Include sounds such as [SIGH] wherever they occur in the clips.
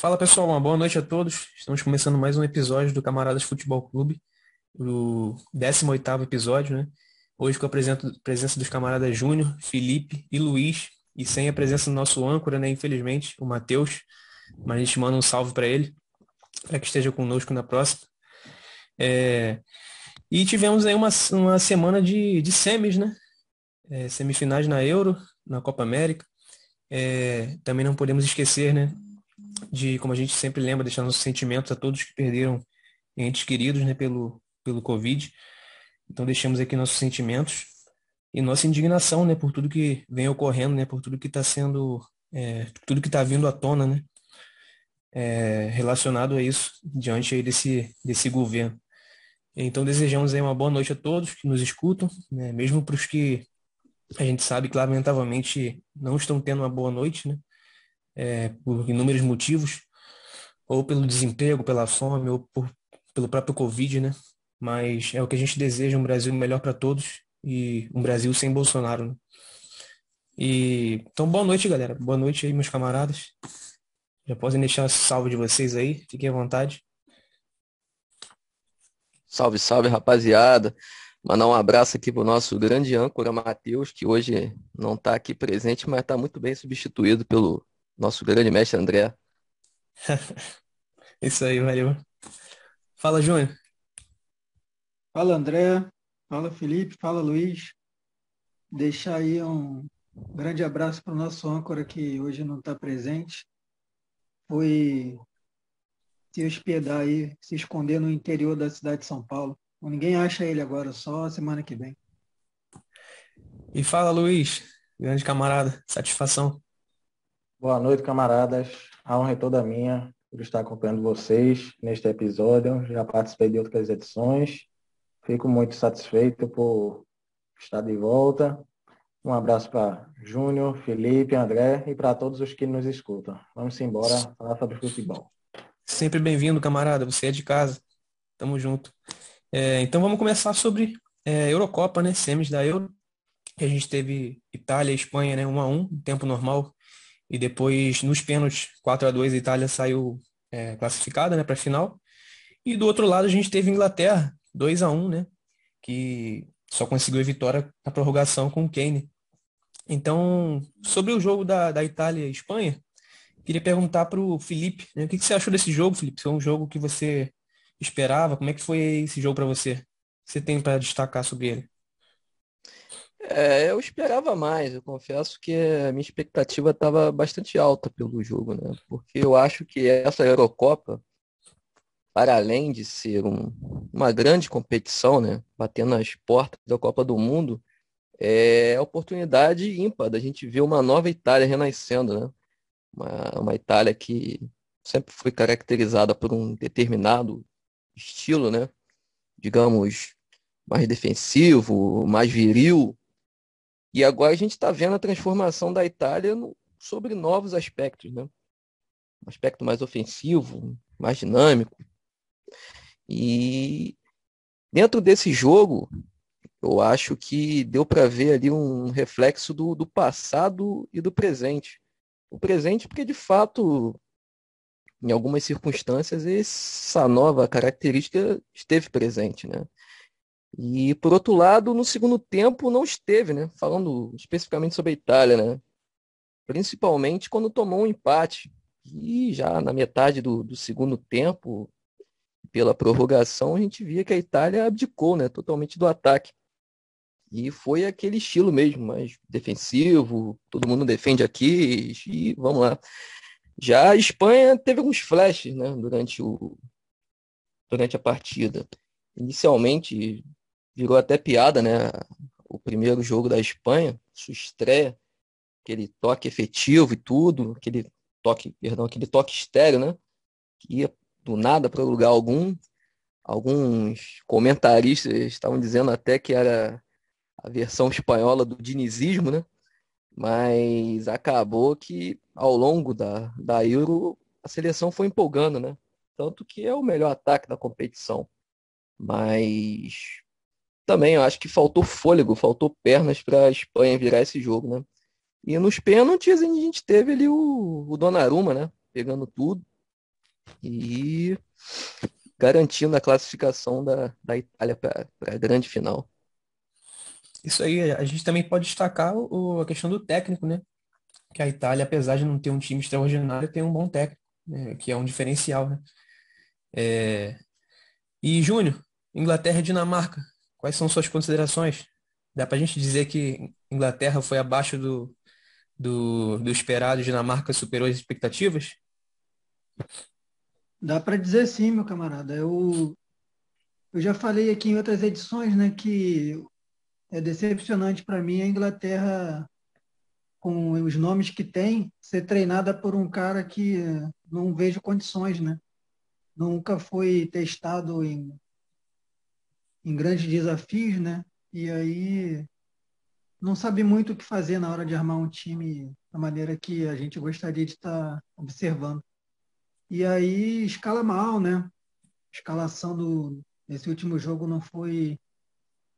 Fala pessoal, uma boa noite a todos. Estamos começando mais um episódio do Camaradas Futebol Clube, o 18º episódio, né? Hoje com a presença, presença dos camaradas Júnior, Felipe e Luiz, e sem a presença do nosso âncora, né? Infelizmente, o Matheus, mas a gente manda um salve para ele, para que esteja conosco na próxima. É... E tivemos aí uma, uma semana de, de semis, né? É, semifinais na Euro, na Copa América. É, também não podemos esquecer, né? De, como a gente sempre lembra, deixar nossos sentimentos a todos que perderam entes queridos né, pelo, pelo Covid. Então deixamos aqui nossos sentimentos e nossa indignação né, por tudo que vem ocorrendo, né, por tudo que está sendo, é, tudo que está vindo à tona, né, é, relacionado a isso, diante aí desse, desse governo. Então desejamos aí uma boa noite a todos que nos escutam, né, mesmo para os que a gente sabe que lamentavelmente não estão tendo uma boa noite, né? É, por inúmeros motivos, ou pelo desemprego, pela fome, ou por, pelo próprio Covid, né? Mas é o que a gente deseja, um Brasil melhor para todos e um Brasil sem Bolsonaro. Né? E então boa noite, galera. Boa noite aí, meus camaradas. Já podem deixar salve de vocês aí, fiquem à vontade. Salve, salve, rapaziada. Mandar um abraço aqui pro nosso grande âncora Matheus, que hoje não está aqui presente, mas está muito bem substituído pelo nosso grande mestre André. [LAUGHS] Isso aí, valeu. Fala, Júnior. Fala, André. Fala, Felipe. Fala, Luiz. Deixar aí um grande abraço para o nosso âncora que hoje não está presente. Foi se hospedar aí, se esconder no interior da cidade de São Paulo. Ninguém acha ele agora, só semana que vem. E fala, Luiz. Grande camarada. Satisfação. Boa noite, camaradas. A honra é toda minha por estar acompanhando vocês neste episódio. Já participei de outras edições. Fico muito satisfeito por estar de volta. Um abraço para Júnior, Felipe, André e para todos os que nos escutam. Vamos embora falar sobre futebol. Sempre bem-vindo, camarada. Você é de casa. Tamo junto. É, então vamos começar sobre é, Eurocopa, né? Semis da Euro. A gente teve Itália e Espanha, né? 1 a 1 tempo normal. E depois, nos pênaltis, 4 a 2 a Itália saiu é, classificada né, para a final. E do outro lado, a gente teve Inglaterra, 2 a 1 né? Que só conseguiu a vitória na prorrogação com o Kane. Então, sobre o jogo da, da Itália e Espanha, queria perguntar para o Felipe, né, o que, que, você achou desse jogo, Felipe? Foi um jogo que você esperava? Como é que foi esse jogo para você? O que você tem para destacar sobre ele? É, eu esperava mais, eu confesso que a minha expectativa estava bastante alta pelo jogo, né? Porque eu acho que essa Eurocopa, para além de ser um, uma grande competição, né? Batendo nas portas da Copa do Mundo, é a oportunidade ímpar da gente ver uma nova Itália renascendo, né? Uma, uma Itália que sempre foi caracterizada por um determinado estilo, né? Digamos, mais defensivo, mais viril, e agora a gente está vendo a transformação da Itália no, sobre novos aspectos, né? Um aspecto mais ofensivo, mais dinâmico. E dentro desse jogo, eu acho que deu para ver ali um reflexo do, do passado e do presente. O presente, porque de fato, em algumas circunstâncias, essa nova característica esteve presente, né? E, por outro lado, no segundo tempo não esteve, né? Falando especificamente sobre a Itália, né? Principalmente quando tomou um empate. E já na metade do, do segundo tempo, pela prorrogação, a gente via que a Itália abdicou, né? Totalmente do ataque. E foi aquele estilo mesmo, mais defensivo, todo mundo defende aqui e vamos lá. Já a Espanha teve alguns flashes, né, durante o durante a partida. Inicialmente virou até piada, né? O primeiro jogo da Espanha, sua estreia, aquele toque efetivo e tudo, aquele toque, perdão, aquele toque estéreo, né? Que ia do nada para lugar algum. Alguns comentaristas estavam dizendo até que era a versão espanhola do dinizismo, né? Mas acabou que ao longo da, da Euro a seleção foi empolgando, né? Tanto que é o melhor ataque da competição. Mas também eu acho que faltou fôlego, faltou pernas para a Espanha virar esse jogo, né? E nos pênaltis a gente teve ali o, o Donnarumma, né? Pegando tudo. e garantindo a classificação da, da Itália para a grande final. Isso aí, a gente também pode destacar o, a questão do técnico, né? Que a Itália, apesar de não ter um time extraordinário, tem um bom técnico, né? que é um diferencial, né? É... E, Júnior, Inglaterra e Dinamarca, quais são suas considerações? Dá para a gente dizer que Inglaterra foi abaixo do, do, do esperado, Dinamarca superou as expectativas? Dá para dizer sim, meu camarada. Eu, eu já falei aqui em outras edições né, que é decepcionante para mim a Inglaterra, com os nomes que tem, ser treinada por um cara que não vejo condições, né? Nunca foi testado em, em grandes desafios, né? E aí não sabe muito o que fazer na hora de armar um time da maneira que a gente gostaria de estar observando. E aí escala mal, né? A escalação do, desse último jogo não foi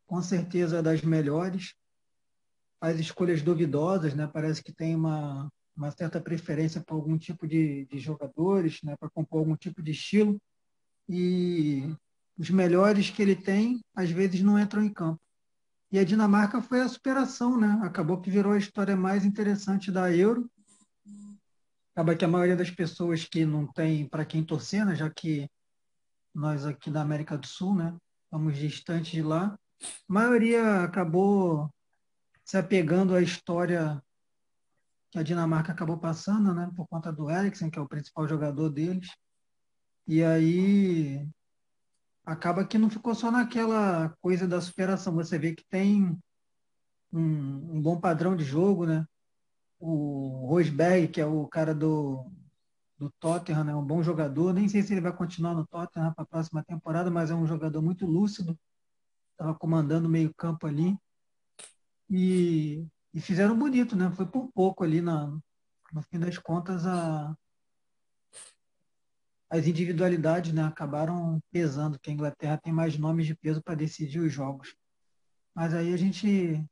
com certeza das melhores. Faz escolhas duvidosas, né? Parece que tem uma, uma certa preferência para algum tipo de, de jogadores, né? Para compor algum tipo de estilo. E os melhores que ele tem, às vezes, não entram em campo. E a Dinamarca foi a superação, né? Acabou que virou a história mais interessante da Euro. Acaba que a maioria das pessoas que não tem para quem torcer, né? já que nós aqui da América do Sul, né? Estamos distantes de lá. A maioria acabou se apegando à história que a Dinamarca acabou passando, né? Por conta do Eriksen, que é o principal jogador deles. E aí acaba que não ficou só naquela coisa da superação. Você vê que tem um, um bom padrão de jogo, né? O Rosberg, que é o cara do, do Tottenham, é né? um bom jogador. Nem sei se ele vai continuar no Tottenham para a próxima temporada, mas é um jogador muito lúcido. Estava comandando o meio campo ali. E, e fizeram bonito, né? Foi por pouco ali, na, no fim das contas, a, as individualidades né, acabaram pesando, que a Inglaterra tem mais nomes de peso para decidir os jogos. Mas aí a gente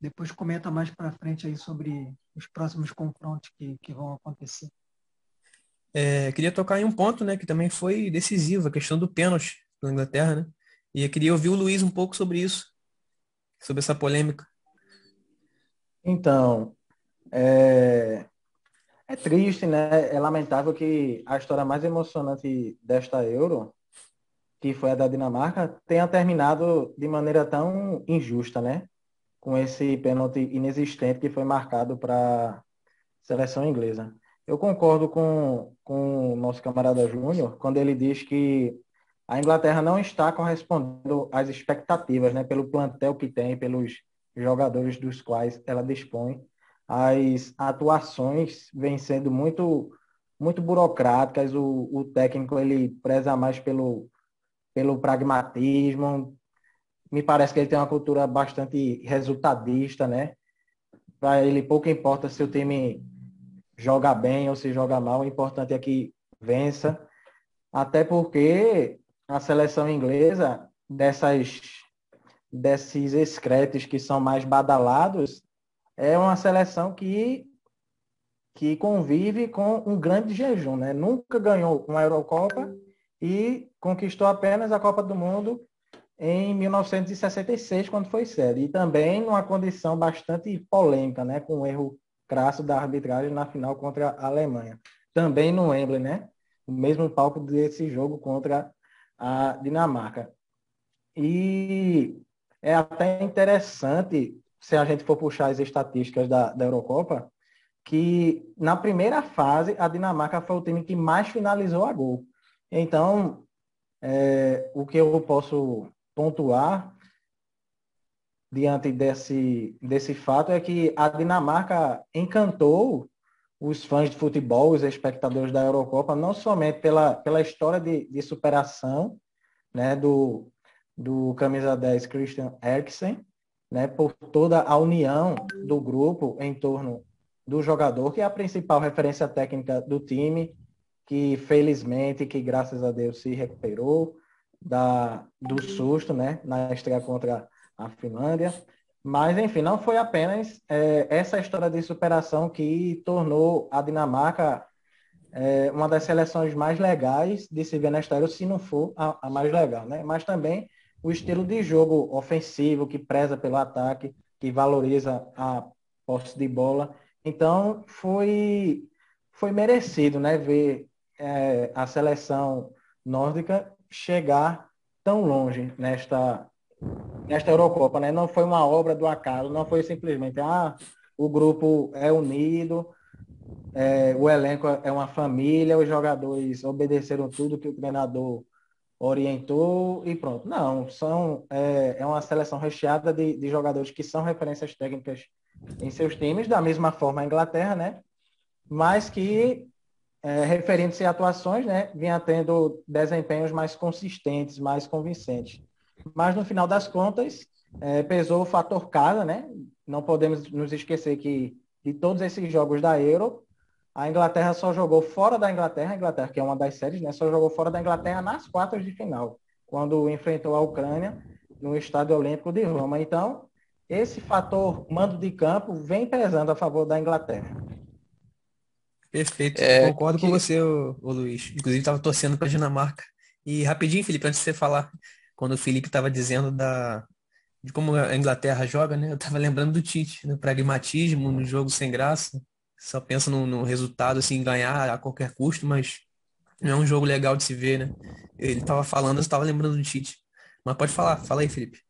depois comenta mais para frente aí sobre os próximos confrontos que, que vão acontecer. É, queria tocar em um ponto, né, que também foi decisivo, a questão do pênalti da Inglaterra, né? E eu queria ouvir o Luiz um pouco sobre isso, sobre essa polêmica. Então, é, é triste, né? É lamentável que a história mais emocionante desta Euro, que foi a da Dinamarca, tenha terminado de maneira tão injusta, né? Com esse pênalti inexistente que foi marcado para a seleção inglesa. Eu concordo com, com o nosso camarada Júnior quando ele diz que a Inglaterra não está correspondendo às expectativas, né? Pelo plantel que tem, pelos jogadores dos quais ela dispõe as atuações vêm sendo muito muito burocráticas, o, o técnico ele preza mais pelo, pelo pragmatismo, me parece que ele tem uma cultura bastante resultadista, né? Para ele pouco importa se o time joga bem ou se joga mal, o importante é que vença, até porque a seleção inglesa dessas desses excretos que são mais badalados, é uma seleção que, que convive com um grande jejum, né? Nunca ganhou uma Eurocopa e conquistou apenas a Copa do Mundo em 1966, quando foi sede. E também numa condição bastante polêmica, né? Com um erro crasso da arbitragem na final contra a Alemanha. Também no Wembley, né? O mesmo palco desse jogo contra a Dinamarca. E é até interessante se a gente for puxar as estatísticas da, da Eurocopa, que na primeira fase a Dinamarca foi o time que mais finalizou a gol. Então, é, o que eu posso pontuar diante desse, desse fato é que a Dinamarca encantou os fãs de futebol, os espectadores da Eurocopa, não somente pela, pela história de, de superação né, do, do camisa 10 Christian Eriksen, né, por toda a união do grupo em torno do jogador, que é a principal referência técnica do time, que felizmente, que graças a Deus se recuperou da, do susto, né, na estreia contra a Finlândia. Mas, enfim, não foi apenas é, essa história de superação que tornou a Dinamarca é uma das seleções mais legais de se ver na história, se não for a, a mais legal, né? Mas também o estilo de jogo ofensivo, que preza pelo ataque, que valoriza a posse de bola. Então, foi, foi merecido né, ver é, a seleção nórdica chegar tão longe nesta, nesta Eurocopa. Né? Não foi uma obra do acaso, não foi simplesmente ah, o grupo é unido, é, o elenco é uma família, os jogadores obedeceram tudo que o treinador orientou e pronto. Não, são, é, é uma seleção recheada de, de jogadores que são referências técnicas em seus times, da mesma forma a Inglaterra, né? Mas que, é, referindo-se a atuações, né, vinha tendo desempenhos mais consistentes, mais convincentes. Mas no final das contas, é, pesou o fator casa, né? Não podemos nos esquecer que de todos esses jogos da Euro, a Inglaterra só jogou fora da Inglaterra, a Inglaterra, que é uma das séries, né, só jogou fora da Inglaterra nas quartas de final, quando enfrentou a Ucrânia no Estádio Olímpico de Roma. Então, esse fator mando de campo vem pesando a favor da Inglaterra. Perfeito, é, concordo que... com você, ô, ô Luiz. Inclusive, estava torcendo para a Dinamarca. E rapidinho, Felipe, antes de você falar, quando o Felipe estava dizendo da, de como a Inglaterra joga, né? Eu estava lembrando do Tite, no pragmatismo, no jogo sem graça só pensa no, no, resultado, assim, ganhar a qualquer custo, mas não é um jogo legal de se ver, né? Ele tava falando, eu estava lembrando do Tite. Mas pode falar, fala aí, Felipe.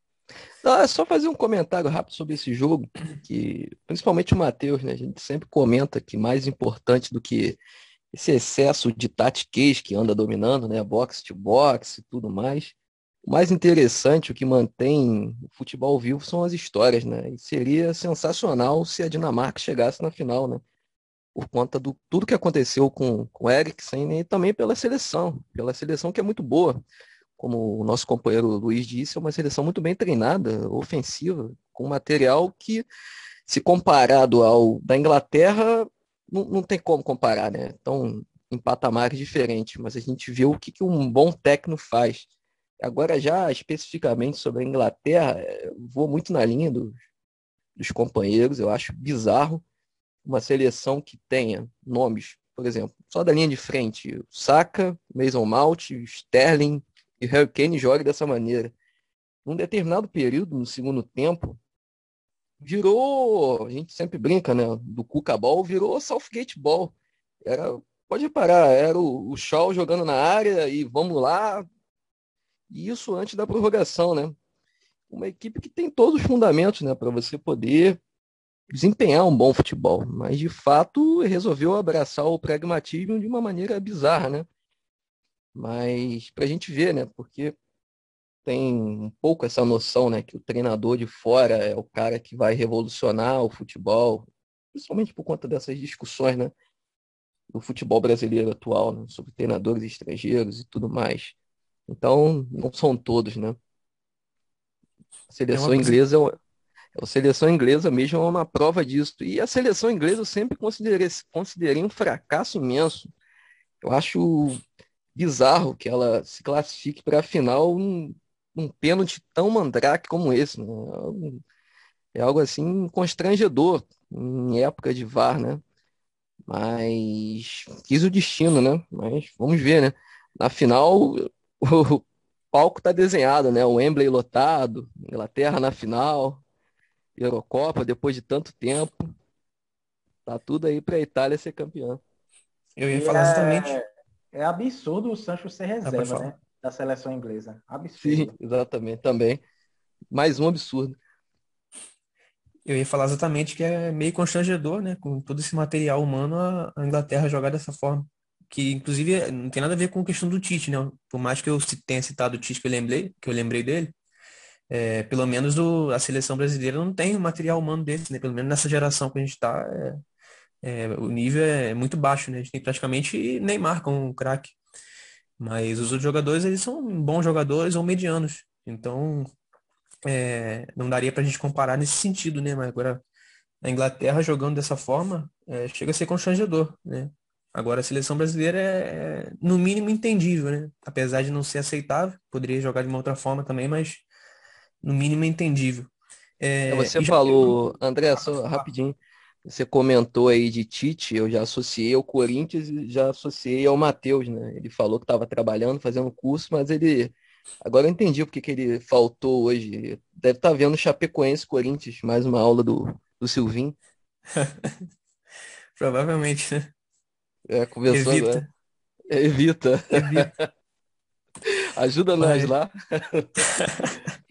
Não, é só fazer um comentário rápido sobre esse jogo, que principalmente o Matheus, né? A gente sempre comenta que mais importante do que esse excesso de tatiquez que anda dominando, né? Boxe to boxe e tudo mais. O mais interessante, o que mantém o futebol vivo são as histórias, né? E seria sensacional se a Dinamarca chegasse na final, né? Por conta do tudo que aconteceu com, o Eriksen e também pela seleção, pela seleção que é muito boa. Como o nosso companheiro Luiz disse, é uma seleção muito bem treinada, ofensiva, com material que, se comparado ao da Inglaterra, não, não tem como comparar, né? Então, em patamares diferentes, mas a gente vê o que, que um bom técnico faz. Agora, já especificamente sobre a Inglaterra, vou muito na linha do, dos companheiros, eu acho bizarro uma seleção que tenha nomes, por exemplo, só da linha de frente, Saka, Mason Mount, Sterling e Harry Kane jogue dessa maneira. Num determinado período, no segundo tempo, virou, a gente sempre brinca, né, do Cuca Ball, virou Southgate Ball. Era, pode reparar, era o, o Shaw jogando na área e vamos lá. E isso antes da prorrogação, né? Uma equipe que tem todos os fundamentos, né, para você poder desempenhar um bom futebol, mas de fato resolveu abraçar o pragmatismo de uma maneira bizarra, né? Mas para a gente ver, né? Porque tem um pouco essa noção, né? Que o treinador de fora é o cara que vai revolucionar o futebol, principalmente por conta dessas discussões, né? Do futebol brasileiro atual, né? sobre treinadores estrangeiros e tudo mais. Então, não são todos, né? A seleção é inglesa é a seleção inglesa mesmo é uma prova disso. E a seleção inglesa eu sempre considerei, considerei um fracasso imenso. Eu acho bizarro que ela se classifique para a final um, um pênalti tão mandrake como esse. Né? É algo assim constrangedor em época de VAR, né? Mas quis o destino, né? Mas vamos ver, né? Na final, [LAUGHS] o palco está desenhado, né? O Wembley lotado, Inglaterra na final, Eurocopa depois de tanto tempo. Tá tudo aí para a Itália ser campeã. Eu ia falar exatamente. É, é absurdo o Sancho ser reserva, né? Da seleção inglesa. Absurdo. Sim, exatamente, também. Mais um absurdo. Eu ia falar exatamente que é meio constrangedor, né? Com todo esse material humano, a Inglaterra jogar dessa forma. Que, inclusive, não tem nada a ver com a questão do Tite, né? Por mais que eu tenha citado o Tite que eu lembrei, que eu lembrei dele, é, pelo menos o, a seleção brasileira não tem o material humano desse, né? Pelo menos nessa geração que a gente está, é, é, o nível é muito baixo, né? A gente tem praticamente Neymar como craque. Mas os outros jogadores, eles são bons jogadores ou medianos. Então, é, não daria para a gente comparar nesse sentido, né? Mas agora, a Inglaterra jogando dessa forma, é, chega a ser constrangedor, né? Agora, a seleção brasileira é, é, no mínimo, entendível, né? Apesar de não ser aceitável, poderia jogar de uma outra forma também, mas no mínimo entendível. É, Você falou, já... André, só rapidinho, Você comentou aí de Tite, eu já associei ao Corinthians e já associei ao Matheus, né? Ele falou que estava trabalhando, fazendo curso, mas ele. Agora eu entendi porque que ele faltou hoje. Deve estar tá vendo Chapecoense Corinthians, mais uma aula do, do Silvinho. [LAUGHS] Provavelmente, né? É, começou Evita. agora. Evita. Evita. [LAUGHS] Ajuda nós lá. [LAUGHS]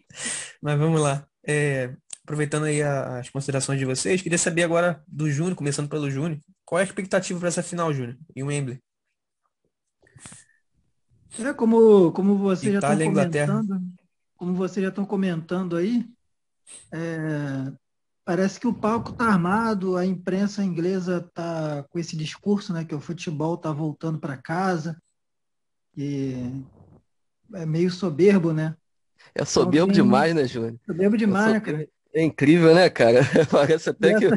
Mas vamos lá. É, aproveitando aí as considerações de vocês, queria saber agora do Júnior, começando pelo Júnior, qual é a expectativa para essa final, Júnior, em Wembley? É como, como vocês já estão comentando, como vocês já estão comentando aí, é, parece que o palco está armado, a imprensa inglesa está com esse discurso, né, que o futebol está voltando para casa, e é meio soberbo, né? É soberbo então, demais, né, Júnior? Soberbo demais, é cara. É incrível, né, cara? [LAUGHS] Parece até que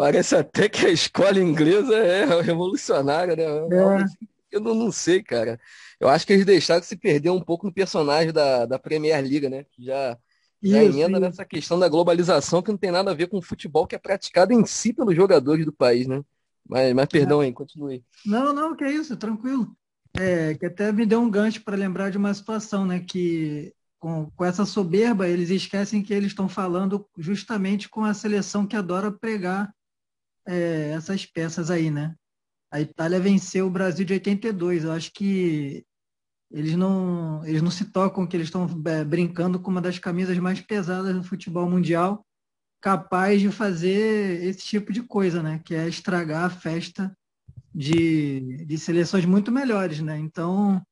parece até que a escola inglesa é revolucionária, né? É. Eu não, não, sei, cara. Eu acho que eles deixaram se perder um pouco no personagem da, da Premier League, né? Já, já isso, emenda isso. nessa questão da globalização que não tem nada a ver com o futebol que é praticado em si pelos jogadores do país, né? Mas, mas perdão é. aí, continue. Não, não, que é isso, tranquilo. É, que até me deu um gancho para lembrar de uma situação, né? Que com, com essa soberba, eles esquecem que eles estão falando justamente com a seleção que adora pregar é, essas peças aí, né? A Itália venceu o Brasil de 82. Eu acho que eles não, eles não se tocam que eles estão é, brincando com uma das camisas mais pesadas do futebol mundial, capaz de fazer esse tipo de coisa, né? Que é estragar a festa de, de seleções muito melhores, né? Então,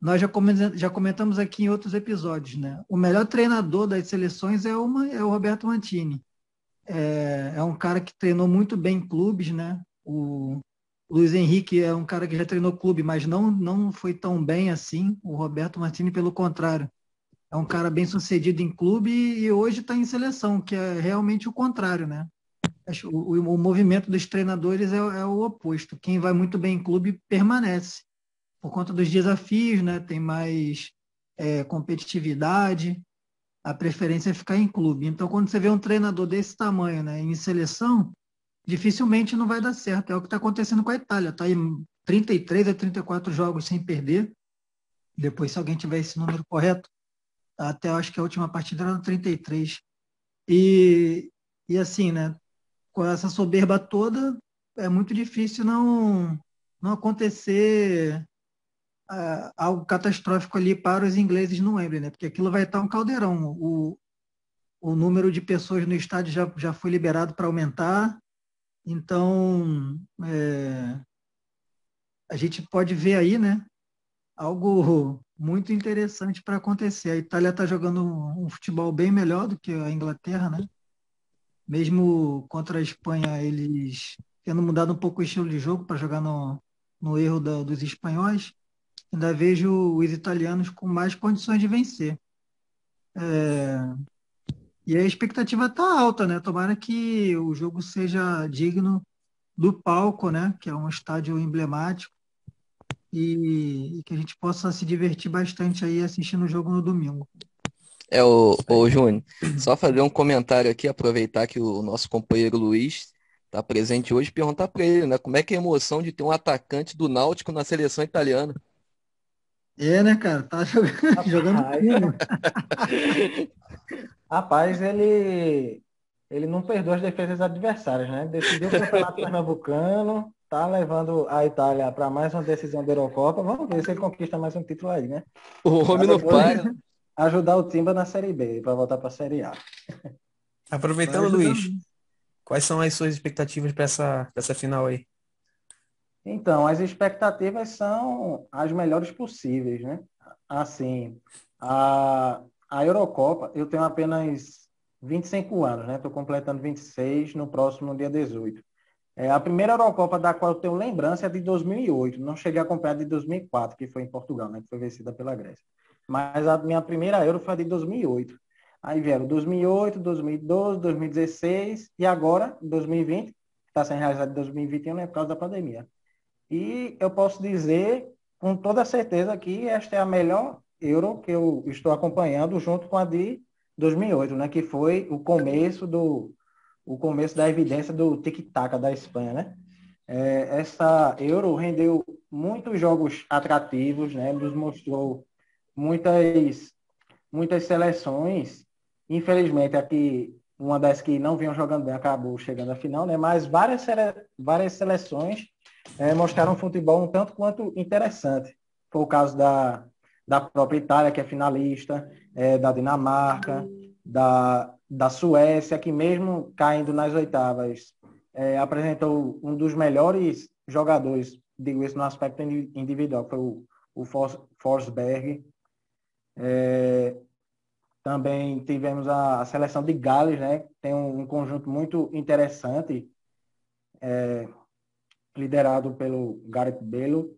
nós já comentamos, aqui em outros episódios, né? O melhor treinador das seleções é, uma, é o Roberto Mantini. É, é um cara que treinou muito bem clubes, né? O Luiz Henrique é um cara que já treinou clube, mas não, não foi tão bem assim. O Roberto Mantini, pelo contrário, é um cara bem sucedido em clube e hoje está em seleção, que é realmente o contrário, né? O, o, o movimento dos treinadores é, é o oposto. Quem vai muito bem em clube permanece por conta dos desafios, né? tem mais é, competitividade, a preferência é ficar em clube. Então, quando você vê um treinador desse tamanho né, em seleção, dificilmente não vai dar certo. É o que está acontecendo com a Itália. Está em 33 a 34 jogos sem perder. Depois, se alguém tiver esse número correto, até acho que a última partida era no 33. E, e assim, né, com essa soberba toda, é muito difícil não, não acontecer algo catastrófico ali para os ingleses no Wembley, né? Porque aquilo vai estar um caldeirão. O, o número de pessoas no estádio já, já foi liberado para aumentar. Então, é, a gente pode ver aí, né? Algo muito interessante para acontecer. A Itália está jogando um, um futebol bem melhor do que a Inglaterra, né? Mesmo contra a Espanha, eles tendo mudado um pouco o estilo de jogo para jogar no, no erro da, dos espanhóis ainda vejo os italianos com mais condições de vencer. É... E a expectativa está alta, né? Tomara que o jogo seja digno do palco, né? Que é um estádio emblemático e, e que a gente possa se divertir bastante aí assistindo o jogo no domingo. É, o, o Júnior, só fazer um comentário aqui, aproveitar que o nosso companheiro Luiz está presente hoje, perguntar para ele, né? Como é que é a emoção de ter um atacante do Náutico na seleção italiana? É, né, cara? Tá [LAUGHS] jogando, jogando [LAUGHS] Rapaz, ele, ele não perdoa as defesas adversárias, né? Decidiu o campeonato pernambucano, tá levando a Itália para mais uma decisão da Eurocopa. Vamos ver se ele conquista mais um título aí, né? O homem não para. Ajudar o Timba na Série B, para voltar para a Série A. Aproveitando, Luiz, quais são as suas expectativas para essa, essa final aí? Então, as expectativas são as melhores possíveis, né? Assim, a, a Eurocopa, eu tenho apenas 25 anos, né? Estou completando 26 no próximo dia 18. É, a primeira Eurocopa da qual eu tenho lembrança é de 2008. Não cheguei a acompanhar de 2004, que foi em Portugal, né? Que foi vencida pela Grécia. Mas a minha primeira Euro foi a de 2008. Aí vieram 2008, 2012, 2016 e agora 2020, que está sendo realizado em 2021, né? Por causa da pandemia. E eu posso dizer com toda certeza que esta é a melhor Euro que eu estou acompanhando junto com a de 2008, né, que foi o começo do, o começo da evidência do tic-tac da Espanha, né? É, essa Euro rendeu muitos jogos atrativos, né? Nos mostrou muitas, muitas seleções. Infelizmente, aqui uma das que não vinham jogando bem acabou chegando à final, né? Mas várias, várias seleções é, mostraram um futebol um tanto quanto interessante. Foi o caso da, da própria Itália, que é finalista, é, da Dinamarca, da, da Suécia, que mesmo caindo nas oitavas, é, apresentou um dos melhores jogadores, digo isso no aspecto individual, que foi o, o Forsberg. É, também tivemos a, a, seleção de Gales, né? Tem um, um conjunto muito interessante, é, liderado pelo Gareth Bale,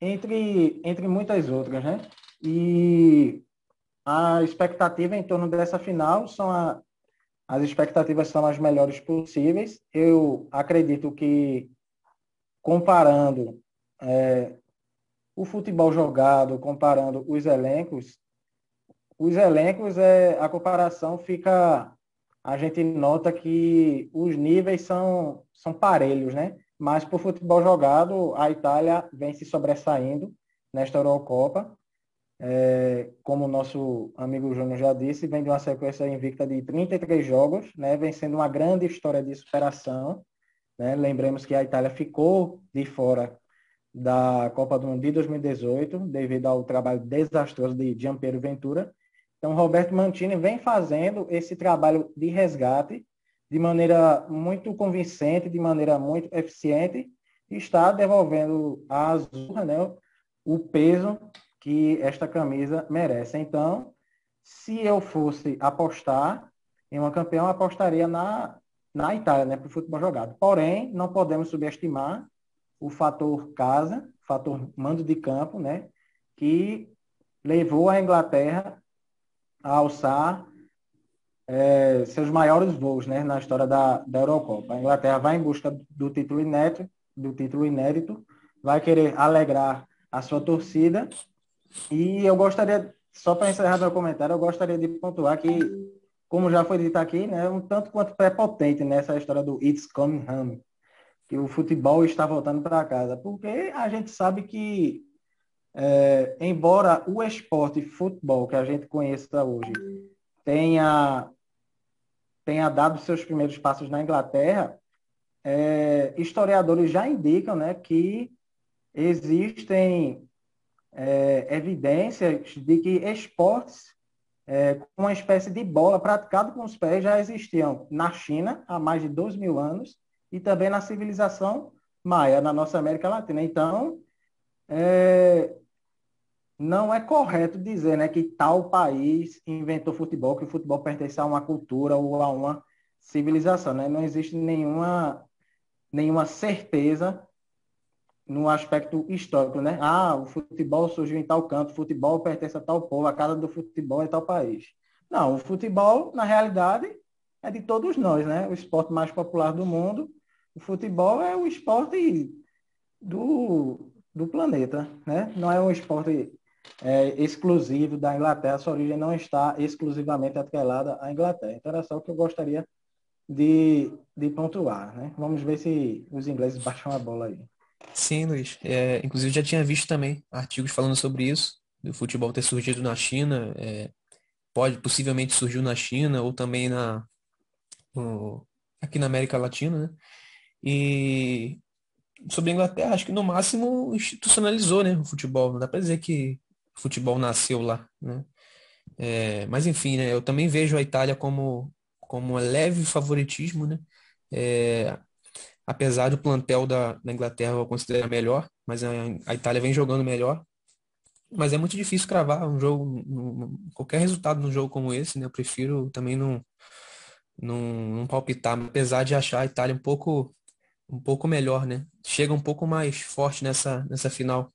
entre, entre muitas outras, né? E a expectativa em torno dessa final são a, as expectativas são as melhores possíveis. Eu acredito que comparando é, o futebol jogado, comparando os elencos, os elencos é a comparação fica a gente nota que os níveis são são parelhos, né? Mas por futebol jogado, a Itália vem se sobressaindo nesta Eurocopa é, como o nosso amigo Júnior já disse, vem de uma sequência invicta de 33 jogos, né, vem sendo uma grande história de superação. Né? Lembremos que a Itália ficou de fora da Copa do Mundo de 2018, devido ao trabalho desastroso de Gianpiero Ventura. Então, Roberto Mantini vem fazendo esse trabalho de resgate de maneira muito convincente, de maneira muito eficiente, e está devolvendo à Azul né, o peso que esta camisa merece. Então, se eu fosse apostar em uma campeã, eu apostaria na, na Itália, né, para o futebol jogado. Porém, não podemos subestimar o fator casa, fator mando de campo, né, que levou a Inglaterra a alçar é, seus maiores voos né, na história da, da Eurocopa. A Inglaterra vai em busca do título inédito, do título inédito, vai querer alegrar a sua torcida e eu gostaria, só para encerrar meu comentário, eu gostaria de pontuar que, como já foi dito aqui, né, um tanto quanto prepotente nessa história do It's Coming Home, que o futebol está voltando para casa, porque a gente sabe que, é, embora o esporte futebol que a gente conheça hoje tenha, tenha dado seus primeiros passos na Inglaterra, é, historiadores já indicam né, que existem é, evidências de que esportes é, uma espécie de bola praticado com os pés já existiam na China há mais de dois mil anos e também na civilização maia, na nossa América Latina. Então, é, não é correto dizer né, que tal país inventou futebol, que o futebol pertence a uma cultura ou a uma civilização. Né? Não existe nenhuma, nenhuma certeza no aspecto histórico, né? Ah, o futebol surgiu em tal canto, o futebol pertence a tal povo, a casa do futebol é tal país. Não, o futebol, na realidade, é de todos nós, né? O esporte mais popular do mundo. O futebol é o esporte do, do planeta, né? Não é um esporte é, exclusivo da Inglaterra, sua origem não está exclusivamente atrelada à Inglaterra. Então era só o que eu gostaria de, de pontuar, né? Vamos ver se os ingleses baixam a bola aí. Sim, Luiz. É, inclusive já tinha visto também artigos falando sobre isso, do futebol ter surgido na China, é, pode possivelmente surgiu na China ou também na no, aqui na América Latina, né? E sobre a Inglaterra, acho que no máximo institucionalizou, né, o futebol. Não dá para dizer que o futebol nasceu lá, né? É, mas enfim, né, eu também vejo a Itália como como um leve favoritismo, né? É, apesar do plantel da, da Inglaterra eu considerar melhor, mas a, a, Itália vem jogando melhor. Mas é muito difícil cravar um jogo, um, qualquer resultado num jogo como esse, né? Eu prefiro também não, não, não palpitar, apesar de achar a Itália um pouco um pouco melhor, né? Chega um pouco mais forte nessa, nessa final.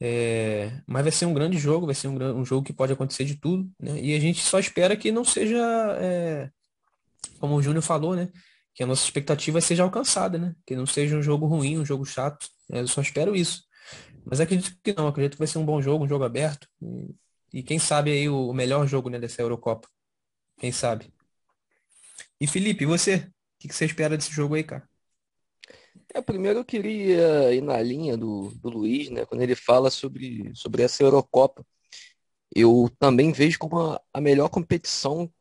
É, mas vai ser um grande jogo, vai ser um, um jogo que pode acontecer de tudo, né? E a gente só espera que não seja, é, como o Júnior falou, né? que a nossa expectativa seja alcançada, né? Que não seja um jogo ruim, um jogo chato. Eu só espero isso. Mas acredito que não, acredito que vai ser um bom jogo, um jogo aberto. E, e quem sabe aí o, melhor jogo né, dessa Eurocopa. Quem sabe? E Felipe, você? O que, que você espera desse jogo aí, cara? É, primeiro eu queria ir na linha do, do Luiz, né, quando ele fala sobre, sobre essa Eurocopa. Eu também vejo como a, a melhor competição,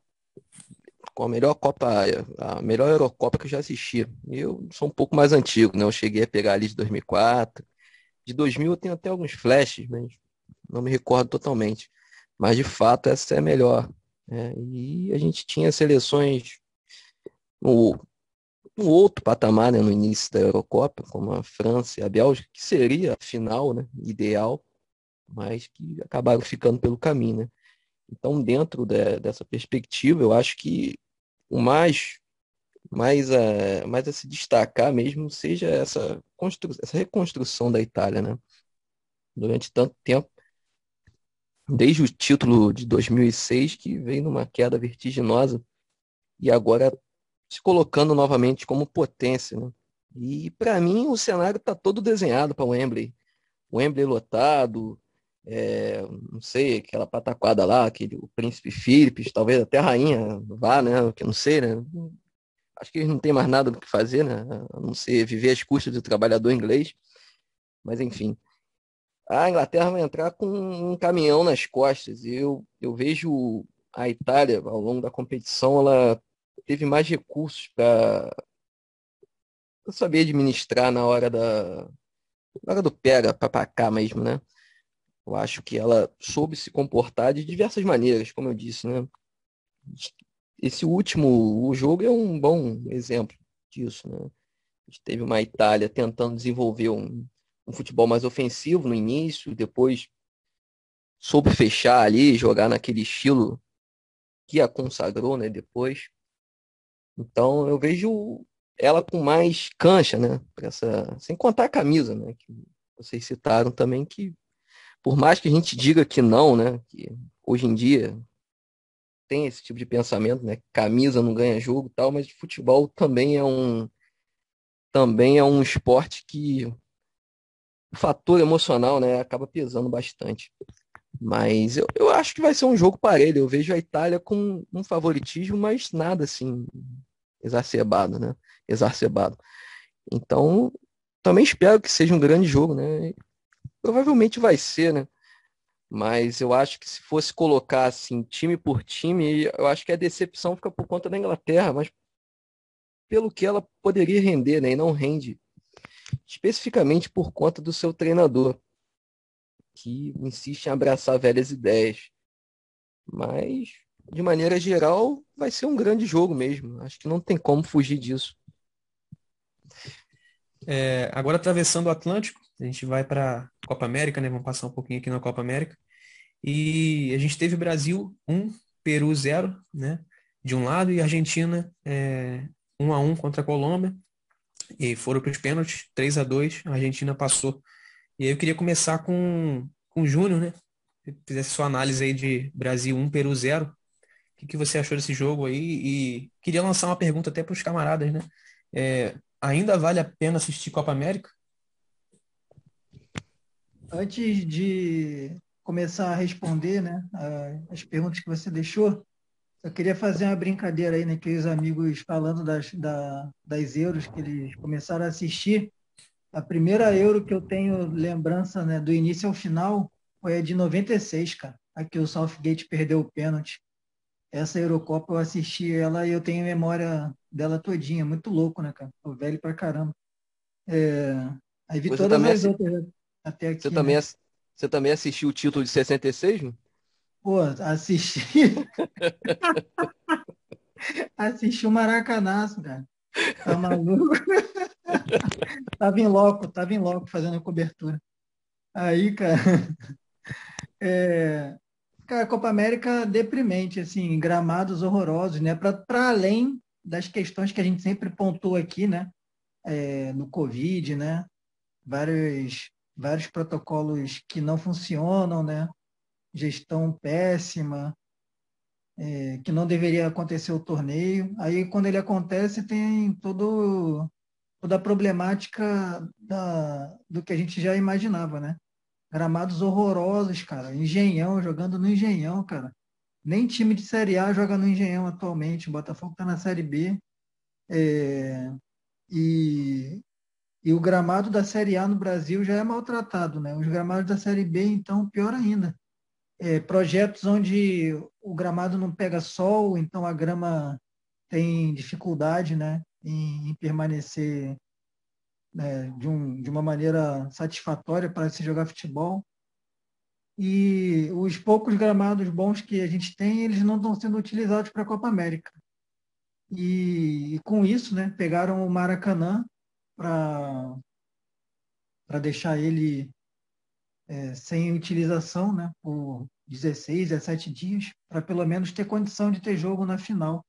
com a melhor Copa, a melhor Eurocopa que eu já assisti. Eu sou um pouco mais antigo, né? Eu cheguei a pegar ali de 2004. De 2000 eu tenho até alguns flashes, mas não me recordo totalmente. Mas de fato essa é a melhor. Né? E a gente tinha seleções no um outro patamar né, no início da Eurocopa, como a França e a Bélgica, que seria a final né, ideal, mas que acabaram ficando pelo caminho. Né? Então, dentro de, dessa perspectiva, eu acho que o mais, mais, a, mais a se destacar mesmo seja essa, constru, essa reconstrução da Itália. Né? Durante tanto tempo, desde o título de 2006, que veio numa queda vertiginosa, e agora se colocando novamente como potência. Né? E para mim o cenário está todo desenhado para o Wembley. Wembley lotado, é, não sei, aquela pataquada lá, aquele, o príncipe Philips, talvez até a rainha vá, né? Que não sei, né? Acho que eles não têm mais nada do que fazer, né? A não ser viver às custas do trabalhador inglês. Mas enfim. A Inglaterra vai entrar com um caminhão nas costas. E eu, eu vejo a Itália, ao longo da competição, ela teve mais recursos para saber administrar na hora da na hora do pega para cá mesmo, né? Eu acho que ela soube se comportar de diversas maneiras, como eu disse, né? Esse último o jogo é um bom exemplo disso, né? A gente teve uma Itália tentando desenvolver um, um futebol mais ofensivo no início, depois soube fechar ali, jogar naquele estilo que a consagrou, né? Depois. Então eu vejo ela com mais cancha, né? Essa, sem contar a camisa, né? Que vocês citaram também que por mais que a gente diga que não, né? Que hoje em dia tem esse tipo de pensamento, né? Camisa não ganha jogo, tal, mas futebol também é um também é um esporte que o fator emocional, né, acaba pesando bastante. Mas eu, eu acho que vai ser um jogo parelho. Eu vejo a Itália com um favoritismo, mas nada assim exacerbado, né? Exacerbado. Então, também espero que seja um grande jogo, né? Provavelmente vai ser, né? Mas eu acho que se fosse colocar assim, time por time, eu acho que a decepção fica por conta da Inglaterra, mas pelo que ela poderia render, né? E não rende. Especificamente por conta do seu treinador, que insiste em abraçar velhas ideias. Mas de maneira geral, vai ser um grande jogo mesmo. Acho que não tem como fugir disso. É, agora atravessando o Atlântico, a gente vai para a Copa América, né? Vamos passar um pouquinho aqui na Copa América. E a gente teve Brasil 1, Peru 0, né? De um lado, e Argentina é, 1 a 1 contra a Colômbia. E foram para os pênaltis, 3 a 2 a Argentina passou. E aí eu queria começar com, com o Júnior, né? Se fizesse sua análise aí de Brasil 1, Peru 0 que, que você achou desse jogo aí? E queria lançar uma pergunta até para os camaradas, né? É, ainda vale a pena assistir Copa América? Antes de começar a responder, né, as perguntas que você deixou, eu queria fazer uma brincadeira aí, né, que os amigos falando das, da, das euros que eles começaram a assistir. A primeira euro que eu tenho lembrança, né, do início ao final foi a de 96, cara. Aqui o Southgate perdeu o pênalti essa Eurocopa eu assisti ela e eu tenho memória dela todinha. Muito louco, né, cara? Tô velho pra caramba. É... Aí vi você todas as outras até aqui. Você, né? também, você também assistiu o título de 66, mano? Pô, assisti. [LAUGHS] assisti o Maracanaço, cara. Tá maluco? [LAUGHS] tava em loco, tava em loco fazendo a cobertura. Aí, cara. [LAUGHS] É, Cara, a Copa América deprimente, assim, gramados horrorosos, né? Para além das questões que a gente sempre pontua aqui, né? É, no Covid, né? Vários, vários protocolos que não funcionam, né? Gestão péssima, é, que não deveria acontecer o torneio. Aí, quando ele acontece, tem todo, toda a problemática da, do que a gente já imaginava, né? Gramados horrorosos, cara. Engenhão, jogando no Engenhão, cara. nem time de Série A joga no Engenhão atualmente. O Botafogo está na Série B. É, e, e o gramado da Série A no Brasil já é maltratado, né? Os gramados da Série B, então, pior ainda. É, projetos onde o gramado não pega sol, então a grama tem dificuldade né, em, em permanecer né, de, um, de uma maneira satisfatória para se jogar futebol. E os poucos gramados bons que a gente tem, eles não estão sendo utilizados para a Copa América. E, e, com isso, né, pegaram o Maracanã para deixar ele é, sem utilização né, por 16, 17 dias, para pelo menos ter condição de ter jogo na final.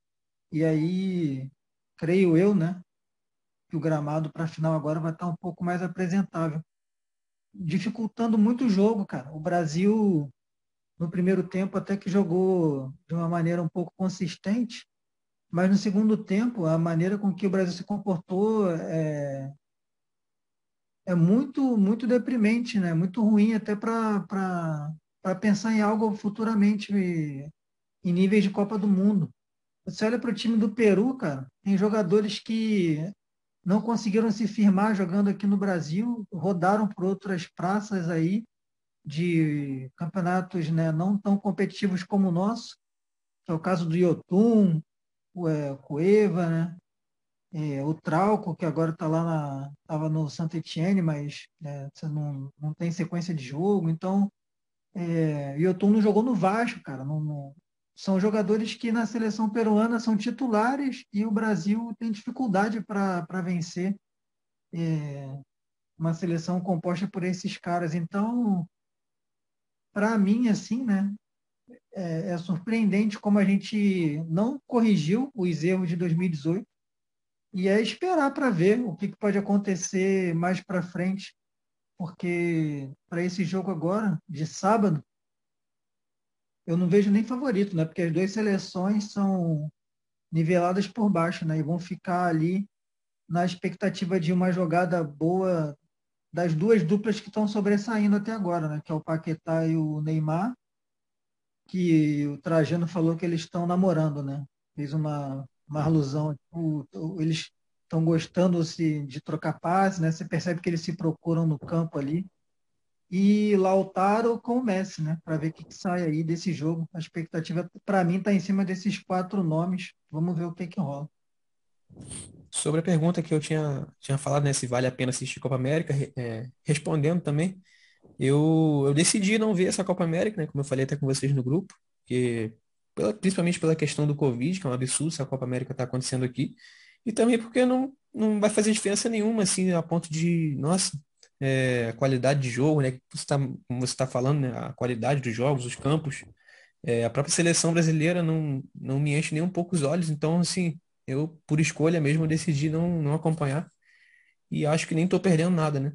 E aí, creio eu, né, que o gramado para a final agora vai estar um pouco mais apresentável dificultando muito o jogo, cara. O Brasil, no primeiro tempo, até que jogou de uma maneira um pouco consistente, mas no segundo tempo, a maneira com que o Brasil se comportou é, é muito, muito deprimente, né? muito ruim até para pensar em algo futuramente em níveis de Copa do Mundo. Você olha para o time do Peru, cara, tem jogadores que não conseguiram se firmar jogando aqui no Brasil, rodaram por outras praças aí de campeonatos né, não tão competitivos como o nosso, que é o caso do Yotun, o é, Cueva, né? É, o Trauco, que agora está lá na. no Saint Etienne, mas né, não, não tem sequência de jogo. Então, é, Yotun não jogou no Vasco, cara. Não, não, são jogadores que na seleção peruana são titulares e o Brasil tem dificuldade para vencer é, uma seleção composta por esses caras. Então, para mim, assim, né, é, é, surpreendente como a gente não corrigiu os erros de 2018 e é esperar para ver o que, que pode acontecer mais para frente, porque para esse jogo agora, de sábado, eu não vejo nem favorito, né? Porque as duas seleções são niveladas por baixo, né? E vão ficar ali na expectativa de uma jogada boa das duas duplas que estão sobressaindo até agora, né? Que é o Paquetá e o Neymar, que o Trajano falou que eles estão namorando, né? Fez uma, uma alusão. Eles estão gostando -se de trocar passe, né? Você percebe que eles se procuram no campo ali e Lautaro com o Messi, né? Para ver o que, que, sai aí desse jogo. A expectativa, para mim, está em cima desses quatro nomes. Vamos ver o que, que rola. Sobre a pergunta que eu tinha, tinha falado, né? Se vale a pena assistir Copa América, é, respondendo também, eu, eu decidi não ver essa Copa América, né? Como eu falei até com vocês no grupo, porque, pela, principalmente pela questão do Covid, que é um absurdo se a Copa América está acontecendo aqui, e também porque não, não vai fazer diferença nenhuma, assim, a ponto de, nossa, é, a qualidade de jogo, né? Você tá, como você está falando, né? A qualidade dos jogos, os campos. É, a própria seleção brasileira não, não me enche nem um pouco os olhos, então, assim, eu, por escolha mesmo, decidi não, não acompanhar. E acho que nem estou perdendo nada, né?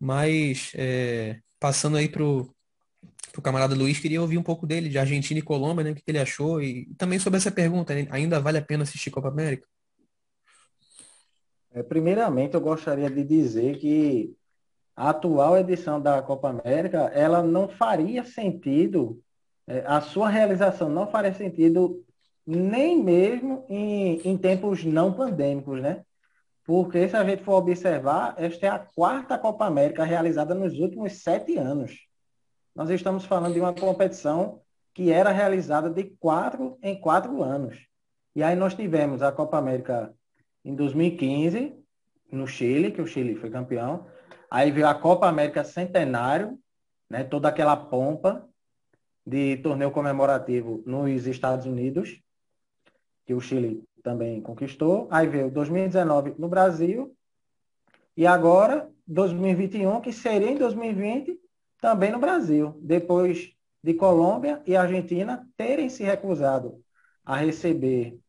Mas, é, passando aí pro, pro camarada Luiz, queria ouvir um pouco dele, de Argentina e Colômbia, né? O que ele achou, e, e também sobre essa pergunta, né? ainda vale a pena assistir Copa América? É, primeiramente, eu gostaria de dizer que a atual edição da Copa América, ela não faria sentido, é, a sua realização não faria sentido nem mesmo em, em tempos não pandêmicos, né? Porque se a gente for observar, esta é a quarta Copa América realizada nos últimos sete anos. Nós estamos falando de uma competição que era realizada de quatro em quatro anos. E aí nós tivemos a Copa América em 2015, no Chile, que o Chile foi campeão. Aí veio a Copa América Centenário, né, toda aquela pompa de torneio comemorativo nos Estados Unidos, que o Chile também conquistou. Aí veio 2019 no Brasil. E agora 2021, que seria em 2020 também no Brasil, depois de Colômbia e Argentina terem se recusado a receber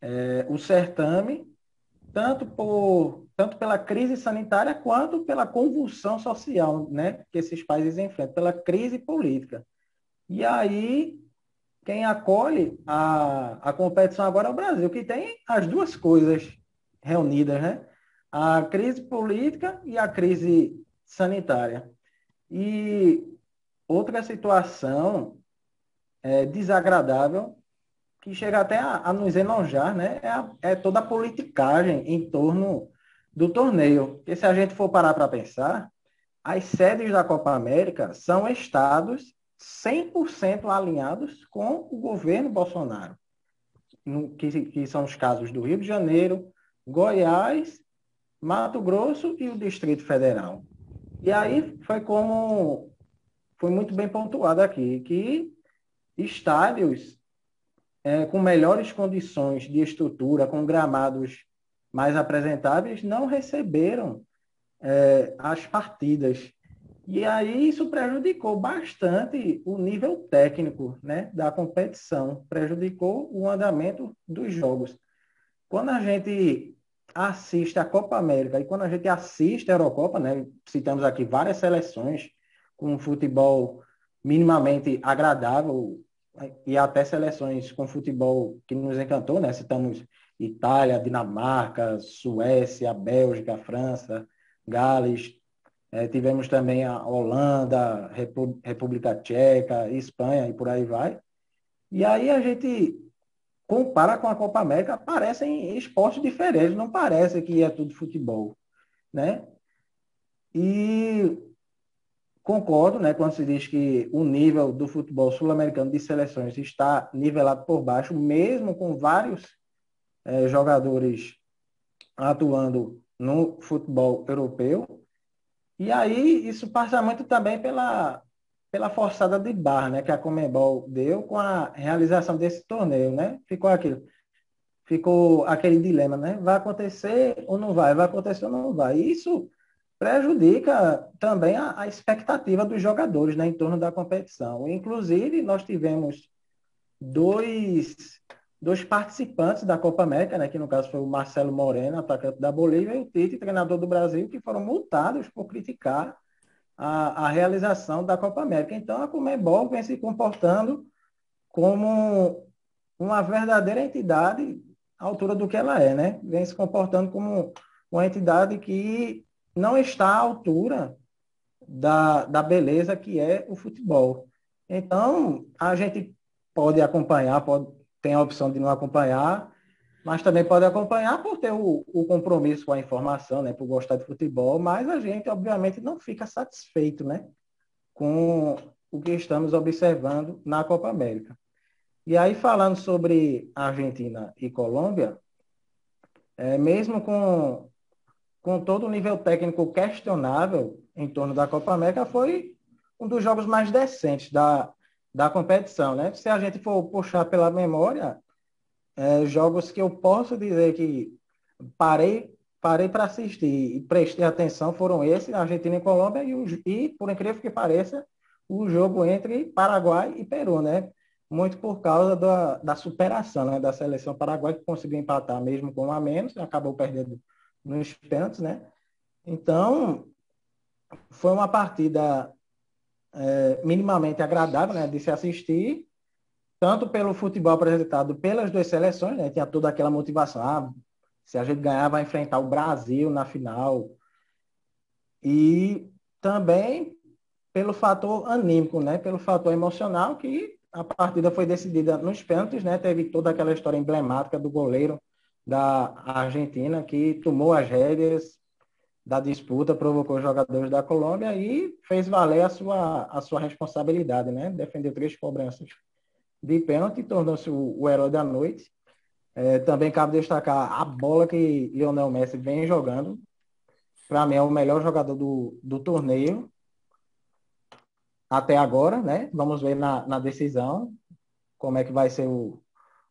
é, o certame, tanto por tanto pela crise sanitária quanto pela convulsão social né, que esses países enfrentam, pela crise política. E aí, quem acolhe a, a competição agora é o Brasil, que tem as duas coisas reunidas, né? A crise política e a crise sanitária. E outra situação é, desagradável que chega até a, a nos enojar, né? É, a, é, toda a politicagem em torno do torneio. Porque se a gente for parar para pensar, as sedes da Copa América são estados 100% alinhados com o governo Bolsonaro, que, que são os casos do Rio de Janeiro, Goiás, Mato Grosso e o Distrito Federal. E aí foi como foi muito bem pontuado aqui, que estádios é, com melhores condições de estrutura, com gramados mais apresentáveis, não receberam é, as partidas. E aí isso prejudicou bastante o nível técnico né, da competição, prejudicou o andamento dos jogos. Quando a gente assiste a Copa América e quando a gente assiste a Eurocopa, né, citamos aqui várias seleções com um futebol minimamente agradável e até seleções com futebol que nos encantou, né? Citamos Itália, Dinamarca, Suécia, Bélgica, França, Gales, é, tivemos também a Holanda, República Tcheca, Espanha e por aí vai. E aí a gente compara com a Copa América, parecem esportes diferentes, não parece que é tudo futebol, né? E concordo, né, quando se diz que o nível do futebol sul-americano de seleções está nivelado por baixo, mesmo com vários é, jogadores atuando no futebol europeu, e aí isso passa muito também pela, pela forçada de barra, né, que a Comebol deu com a realização desse torneio, né? Ficou aquilo. Ficou aquele dilema, né? Vai acontecer ou não vai? Vai acontecer ou não vai? Isso prejudica também a, a expectativa dos jogadores né, em torno da competição. Inclusive, nós tivemos dois dois participantes da Copa América, né, que no caso foi o Marcelo Moreno, atacante da Bolívia, e o Tite, treinador do Brasil, que foram multados por criticar a, a realização da Copa América. Então, a Comebol vem se comportando como uma verdadeira entidade à altura do que ela é, né? Vem se comportando como uma entidade que não está à altura da, da beleza que é o futebol. Então, a gente pode acompanhar, pode tem a opção de não acompanhar, mas também pode acompanhar por ter o, o, compromisso com a informação, né, por gostar de futebol, mas a gente, obviamente, não fica satisfeito né, com o que estamos observando na Copa América. E aí, falando sobre Argentina e Colômbia, é, mesmo com, com todo o nível técnico questionável em torno da Copa América, foi um dos jogos mais decentes da, da competição, né? Se a gente for puxar pela memória, é, jogos que eu posso dizer que parei parei para assistir e prestei atenção foram esses, Argentina e Colômbia, e, e, por incrível que pareça, o jogo entre Paraguai e Peru, né? Muito por causa da, da superação né? da seleção paraguai, que conseguiu empatar mesmo com um a menos, acabou perdendo nos pênaltis, né? Então, foi uma partida é, minimamente agradável né, de se assistir, tanto pelo futebol apresentado pelas duas seleções, né, tinha toda aquela motivação, ah, se a gente ganhar vai enfrentar o Brasil na final, e também pelo fator anímico, né, pelo fator emocional, que a partida foi decidida nos pênaltis, né, teve toda aquela história emblemática do goleiro da Argentina que tomou as rédeas da disputa provocou os jogadores da Colômbia e fez valer a sua, a sua responsabilidade, né? Defendeu três cobranças de pênalti, tornou-se o, o, herói da noite. É, também cabe destacar a bola que Lionel Messi vem jogando. Para mim é o melhor jogador do, do torneio até agora, né? Vamos ver na, na decisão como é que vai ser o,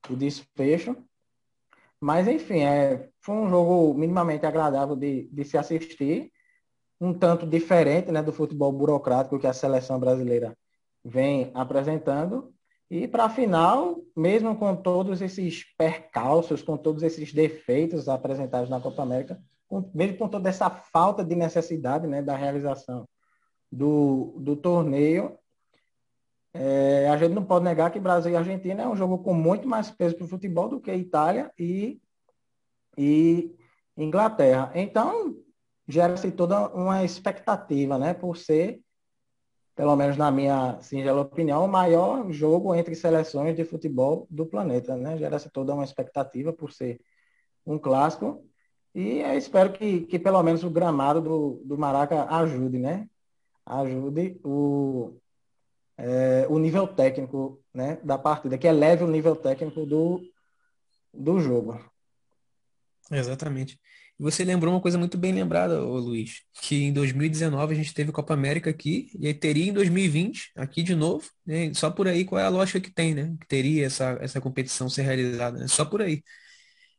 o desfecho. Mas, enfim, é, foi um jogo minimamente agradável de, de se assistir, um tanto diferente né, do futebol burocrático que a seleção brasileira vem apresentando. E para a final, mesmo com todos esses percalços, com todos esses defeitos apresentados na Copa América, com, mesmo com toda essa falta de necessidade né, da realização do, do torneio, é, a gente não pode negar que Brasil e Argentina é um jogo com muito mais peso para o futebol do que Itália e, e Inglaterra. Então, gera-se toda uma expectativa, né, por ser pelo menos na minha singela opinião, o maior jogo entre seleções de futebol do planeta, né? Gera-se toda uma expectativa por ser um clássico e espero que, que pelo menos o gramado do, do Maraca ajude, né? Ajude o, é, o nível técnico né, da partida, que eleve o nível técnico do, do jogo. Exatamente. E você lembrou uma coisa muito bem lembrada, ô Luiz, que em 2019 a gente teve Copa América aqui, e aí teria em 2020, aqui de novo, né? Só por aí qual é a lógica que tem, né? Que teria essa, essa competição ser realizada, né? Só por aí.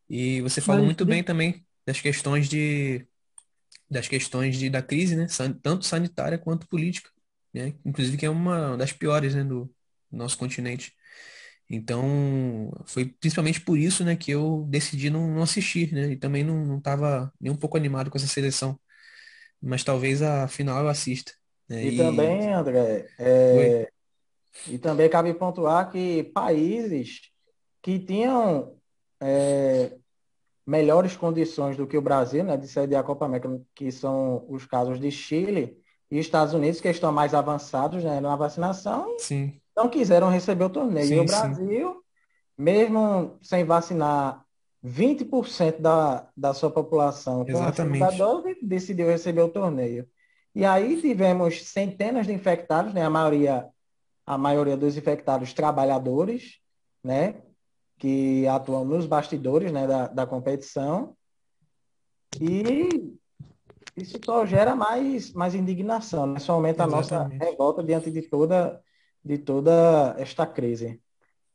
E você falou Mas, muito bem também das questões de das questões de, da crise, né? Tanto sanitária quanto política, né? Inclusive que é uma das piores, né, do, nosso continente. Então, foi principalmente por isso, né, que eu decidi não, não assistir, né? E também não estava nem um pouco animado com essa seleção. Mas talvez a final eu assista. Né? E, e, também, André, é... e também cabe pontuar que países que tinham é, melhores condições do que o Brasil, né, de sediar a Copa América, que são os casos de Chile e Estados Unidos, que estão mais avançados né, na vacinação, sim. não quiseram receber o torneio. Sim, e o Brasil, sim. mesmo sem vacinar 20% da, da sua população com Exatamente. a dose, decidiu receber o torneio. E aí tivemos centenas de infectados, né, a maioria a maioria dos infectados trabalhadores, né, que atuam nos bastidores né, da, da competição. E isso só gera mais, mais indignação, né? só aumenta Exatamente. a nossa revolta diante de toda, de toda esta crise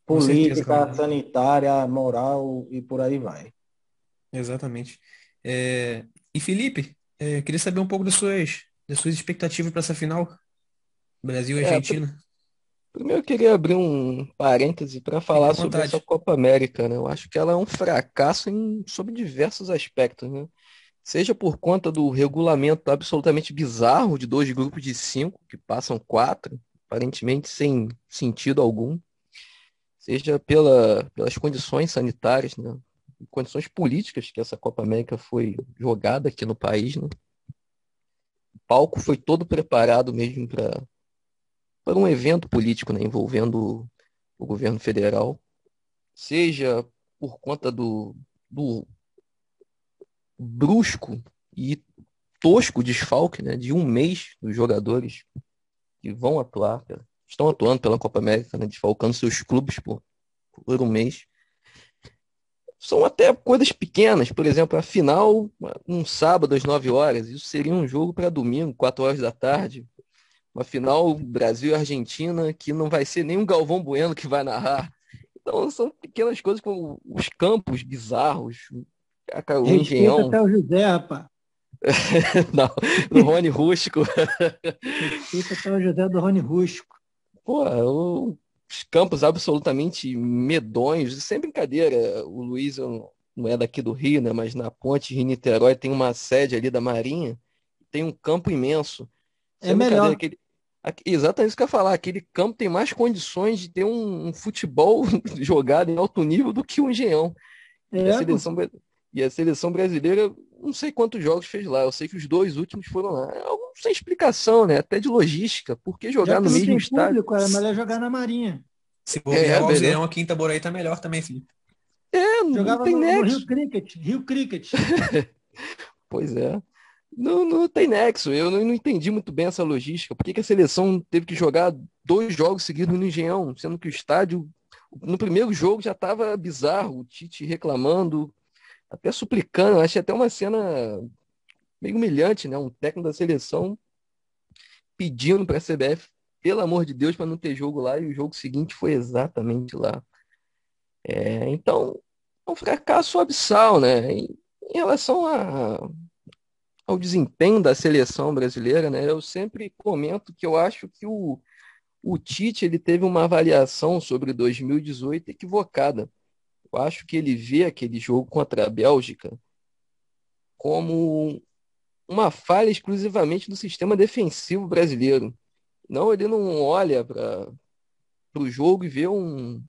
política, certeza, sanitária, moral e por aí vai. Exatamente. É... E Felipe, é, queria saber um pouco das suas, das suas expectativas para essa final, Brasil e é, Argentina. Primeiro eu queria abrir um parêntese para falar sobre essa Copa América, né? Eu acho que ela é um fracasso em, sobre diversos aspectos, né? Seja por conta do regulamento absolutamente bizarro de dois grupos de cinco, que passam quatro, aparentemente sem sentido algum, seja pela, pelas condições sanitárias, né? condições políticas que essa Copa América foi jogada aqui no país. Né? O palco foi todo preparado mesmo para para um evento político né, envolvendo o governo federal, seja por conta do, do brusco e tosco desfalque né, de um mês dos jogadores que vão atuar, estão atuando pela Copa América, né, desfalcando seus clubes por, por um mês. São até coisas pequenas, por exemplo, a final, um sábado às 9 horas, isso seria um jogo para domingo, 4 horas da tarde, uma final Brasil e Argentina que não vai ser nem um Galvão Bueno que vai narrar. Então são pequenas coisas como os campos bizarros, o Engenhão. até o José, rapaz. [LAUGHS] não, do Rony Rústico. Respeita até o José do Rony Rústico. Pô, os campos absolutamente medonhos, sem brincadeira. O Luiz não é daqui do Rio, né? Mas na ponte Rio-Niterói tem uma sede ali da Marinha, tem um campo imenso. É melhor. Aquele, Exatamente isso que eu ia falar. Aquele campo tem mais condições de ter um, um futebol [LAUGHS] jogado em alto nível do que o Engenhão. É, a seleção, e a seleção brasileira, não sei quantos jogos fez lá. Eu sei que os dois últimos foram lá. É algo sem explicação, né? Até de logística. Por que jogar Já no mesmo estádio? Público, é melhor jogar na Marinha. Se for é, o Engenhão aqui em Itaboraí tá melhor também, Felipe. É, não Jogava tem no, no Rio Cricket. Rio Cricket. [LAUGHS] pois é. Não, não tem nexo. Eu não, não, entendi muito bem essa logística. Por que, que, a seleção teve que jogar dois jogos seguidos no Engenhão, sendo que o estádio, no primeiro jogo, já estava bizarro, o Tite reclamando, até suplicando. Achei até uma cena meio humilhante, né? Um técnico da seleção pedindo para a CBF, pelo amor de Deus, para não ter jogo lá, e o jogo seguinte foi exatamente lá. É, então, é um fracasso abissal, né? Em, em relação a ao desempenho da seleção brasileira, né, eu sempre comento que eu acho que o, o Tite ele teve uma avaliação sobre 2018 equivocada. Eu acho que ele vê aquele jogo contra a Bélgica como uma falha exclusivamente do sistema defensivo brasileiro. Não, ele não olha para o jogo e vê um,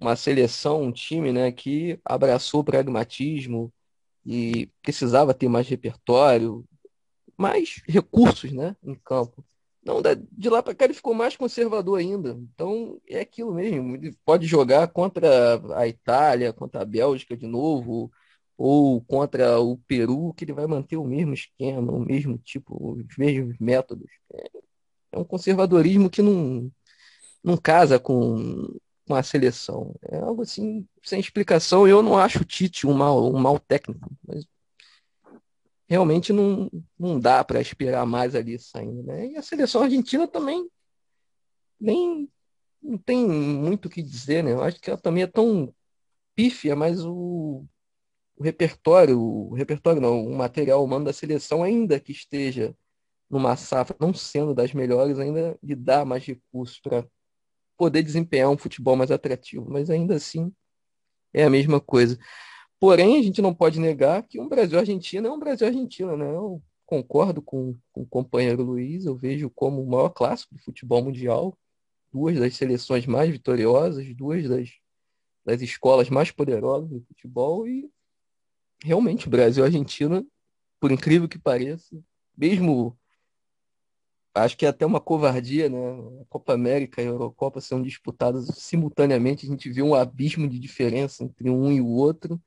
uma seleção, um time né, que abraçou o pragmatismo, e precisava ter mais repertório, mais recursos né, em campo. Não, de lá para cá ele ficou mais conservador ainda. Então é aquilo mesmo. Ele pode jogar contra a Itália, contra a Bélgica de novo, ou contra o Peru, que ele vai manter o mesmo esquema, o mesmo tipo, os mesmos métodos. É, é um conservadorismo que não, não casa com, com a seleção. É algo assim, sem explicação. Eu não acho o Tite um mal, um mal técnico, mas realmente não, não dá para esperar mais ali saindo. Né? E a seleção argentina também nem não tem muito o que dizer, né? Eu acho que ela também é tão pífia, mas o, o repertório, o repertório não, o material humano da seleção, ainda que esteja numa safra não sendo das melhores, ainda lhe dá mais recursos para poder desempenhar um futebol mais atrativo, mas ainda assim é a mesma coisa. Porém, a gente não pode negar que um Brasil-Argentina é um Brasil-Argentina, né? Eu concordo com, com o companheiro Luiz, eu vejo como o maior clássico do futebol mundial, duas das seleções mais vitoriosas, duas das, das escolas mais poderosas do futebol e realmente o Brasil e a Argentina, por incrível que pareça, mesmo acho que é até uma covardia, né? A Copa América e a Eurocopa são disputadas simultaneamente, a gente vê um abismo de diferença entre um e o outro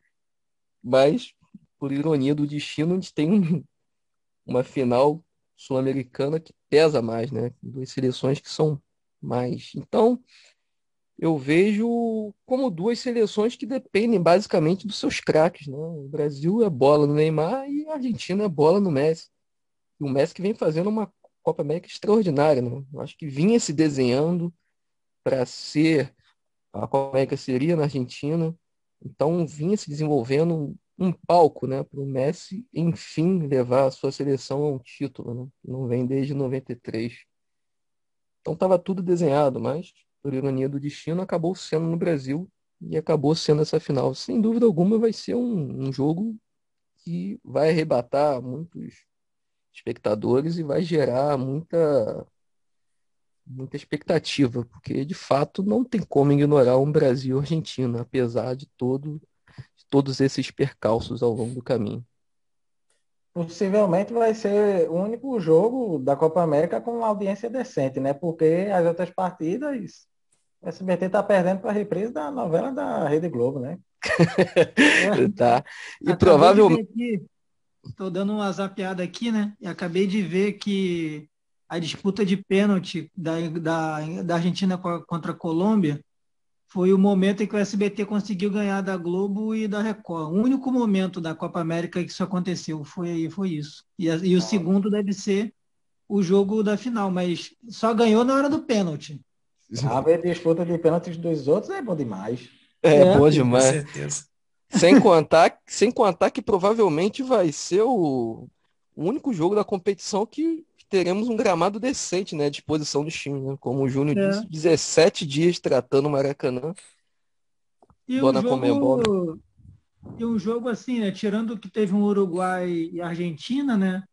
mas, por ironia do destino, a gente tem um, uma final sul-americana que pesa mais, né? Duas seleções que são mais. Então, eu vejo como duas seleções que dependem basicamente dos seus craques, né? O Brasil é bola no Neymar e a Argentina é bola no Messi. E o Messi que vem fazendo uma Copa América extraordinária, né? Eu acho que vinha se desenhando para ser a Copa América seria na Argentina. Então vinha se desenvolvendo um, palco né, para o Messi, enfim, levar a sua seleção a um título. Né? Não vem desde 93. Então estava tudo desenhado, mas, por ironia do destino, acabou sendo no Brasil e acabou sendo essa final. Sem dúvida alguma, vai ser um, um jogo que vai arrebatar muitos espectadores e vai gerar muita muita expectativa, porque de fato não tem como ignorar um Brasil e Argentina, apesar de, todo, de todos esses percalços ao longo do caminho. Possivelmente vai ser o único jogo da Copa América com audiência decente, né? Porque as outras partidas, o SBT está perdendo para a reprise da novela da Rede Globo, né? [LAUGHS] tá. E provavelmente. Estou dando uma zapeada aqui, né? E acabei de ver que a disputa de pênalti da, da, da Argentina contra a Colômbia foi o momento em que o SBT conseguiu ganhar da Globo e da Record. O único momento da Copa América que isso aconteceu foi, foi isso. E, e o segundo deve ser o jogo da final, mas só ganhou na hora do pênalti. A disputa de pênaltis dos outros é bom demais. É, é bom demais. Com certeza. Sem contar, sem contar que provavelmente vai ser o, o único jogo da competição que teremos um gramado decente, né, à disposição do time, né? Como o Júnior é. disse, 17 dias tratando o Maracanã. E Dona um jogo, e um jogo assim, né, tirando que teve um Uruguai e Argentina, né,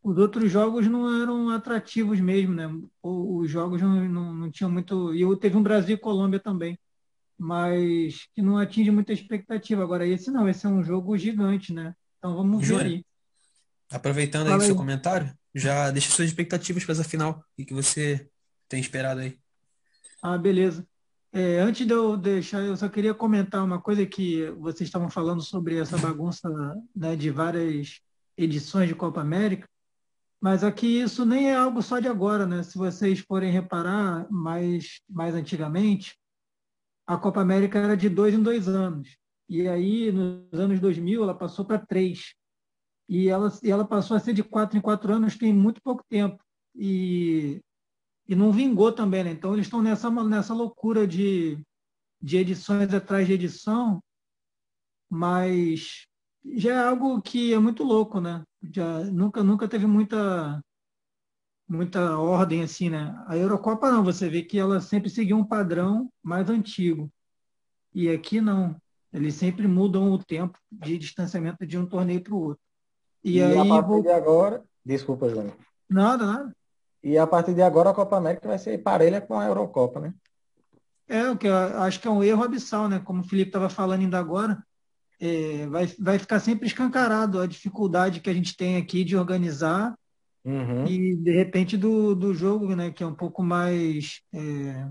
os outros jogos não eram atrativos mesmo, né? Os jogos não, não, não tinham muito. E teve um Brasil e Colômbia também, mas que não atinge muita expectativa. Agora, esse não, esse é um jogo gigante, né? Então vamos ver aí. Aproveitando Fala aí o seu comentário, já deixa suas expectativas para essa final. O que você tem esperado aí? Ah, beleza. É, antes de eu deixar, eu só queria comentar uma coisa que vocês estavam falando sobre essa bagunça né, de várias edições de Copa América, mas aqui isso nem é algo só de agora, né? Se vocês forem reparar, mais, mais antigamente, a Copa América era de dois em dois anos. E aí, nos anos 2000, ela passou para três e ela, e ela passou a ser de quatro em quatro anos tem muito pouco tempo. E, e não vingou também, né? Então eles estão nessa, nessa loucura de, de edições atrás de edição, mas já é algo que é muito louco, né? Já, nunca, nunca teve muita muita ordem assim, né? A Eurocopa não, você vê que ela sempre seguiu um padrão mais antigo. E aqui não. Eles sempre mudam o tempo de distanciamento de um torneio para o outro. E, e aí, a partir vou... de agora. Desculpa, Júnior. Nada, nada. E a partir de agora a Copa América vai ser parelha com a Eurocopa, né? É, o que eu acho que é um erro abissal, né? Como o Felipe estava falando ainda agora, é, vai, vai ficar sempre escancarado a dificuldade que a gente tem aqui de organizar Uhum. E de repente do, do jogo, né, que é um pouco mais. É...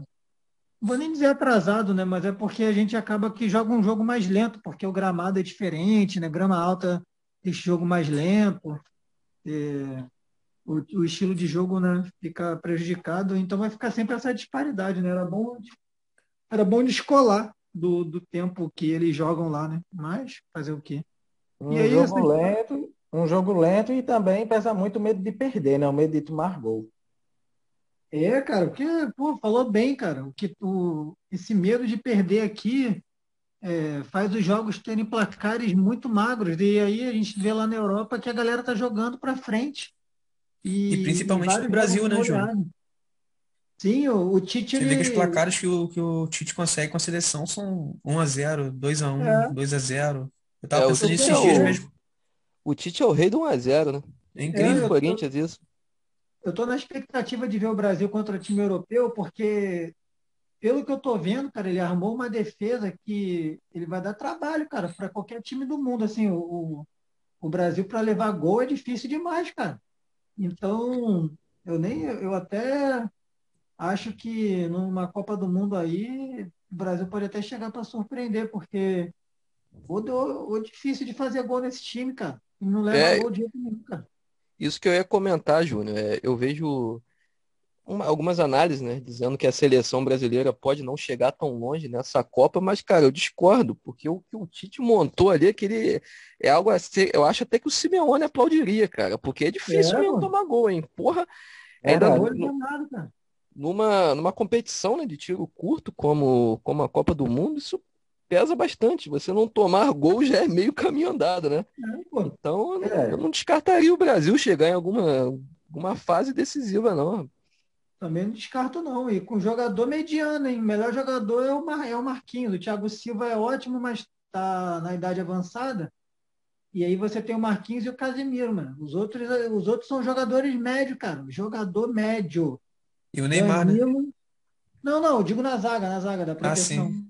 Vou nem dizer atrasado, né? Mas é porque a gente acaba que joga um jogo mais lento, porque o gramado é diferente, né? Grama alta deixa jogo mais lento. É... O, o, estilo de jogo né, fica prejudicado, então vai ficar sempre essa disparidade, né? Era bom, era bom descolar do, do tempo que eles jogam lá, né? Mas fazer o quê? Um aí, jogo assim, lento, um jogo lento e também pesa muito o medo de perder, né? O medo de tomar gol. É, cara, porque, pô, falou bem, cara. O que o, esse medo de perder aqui é, faz os jogos terem placares muito magros. E aí a gente vê lá na Europa que a galera tá jogando para frente. E, e principalmente no Brasil, né, João? Sim, o, o Tite. Você ele... vê que os placares que o, que o Tite consegue com a seleção são 1x0, 2x1, é. 2x0. Eu tava é, pensando nisso esses dias mesmo. O Tite é o rei do 1x0, né? É incrível. É, Corinthians, tô... isso. Eu tô na expectativa de ver o Brasil contra o time europeu, porque, pelo que eu tô vendo, cara, ele armou uma defesa que ele vai dar trabalho, cara, para qualquer time do mundo. Assim, o, o Brasil, para levar gol, é difícil demais, cara. Então, eu nem. Eu até acho que numa Copa do Mundo aí, o Brasil pode até chegar para surpreender, porque o, difícil de fazer gol nesse time, cara. Não leva é, gol de jeito nenhum, cara. Isso que eu ia comentar, Júnior. É, eu vejo uma, algumas análises, né, dizendo que a seleção brasileira pode não chegar tão longe nessa Copa, mas, cara, eu discordo, porque o que o Tite montou ali, aquele, é algo assim, eu acho até que o Simeone aplaudiria, cara, porque é difícil é, mesmo tomar gol, hein? Porra, é, ainda no, no, numa, numa competição né, de tiro curto, como, como a Copa do Mundo, isso pesa bastante. Você não tomar gol já é meio caminho andado, né? É, então, é. eu não descartaria o Brasil chegar em alguma, alguma fase decisiva, não. Também não descarto, não. E com jogador mediano, hein? O melhor jogador é o, Mar... é o Marquinhos. O Thiago Silva é ótimo, mas está na idade avançada. E aí você tem o Marquinhos e o Casemiro, mano. Os outros, os outros são jogadores médios, cara. Jogador médio. E o Neymar, né? Danilo... né? Não, não, digo na zaga, na zaga da proteção. Ah, sim.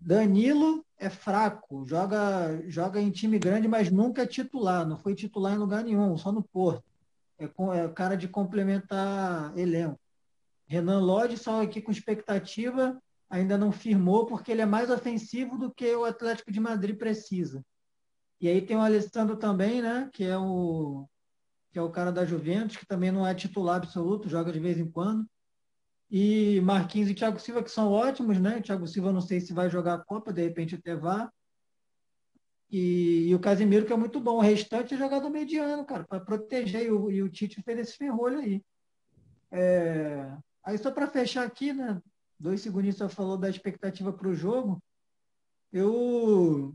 Danilo é fraco, joga, joga em time grande, mas nunca é titular, não foi titular em lugar nenhum, só no Porto. É, é cara de complementar elenco. Renan Lodge só aqui com expectativa, ainda não firmou, porque ele é mais ofensivo do que o Atlético de Madrid precisa. E aí tem o Alessandro também, né? Que é o, que é o cara da Juventus, que também não é titular absoluto, joga de vez em quando. E Marquinhos e Thiago Silva, que são ótimos, né? Thiago Silva não sei se vai jogar a Copa, de repente até vá. E, e o Casimiro, que é muito bom. O restante é jogador mediano, cara, para proteger. E o, e o Tite fez esse ferrolho aí. É... Aí, só para fechar aqui, né? Dois segundinhos só falou da expectativa para o jogo. Eu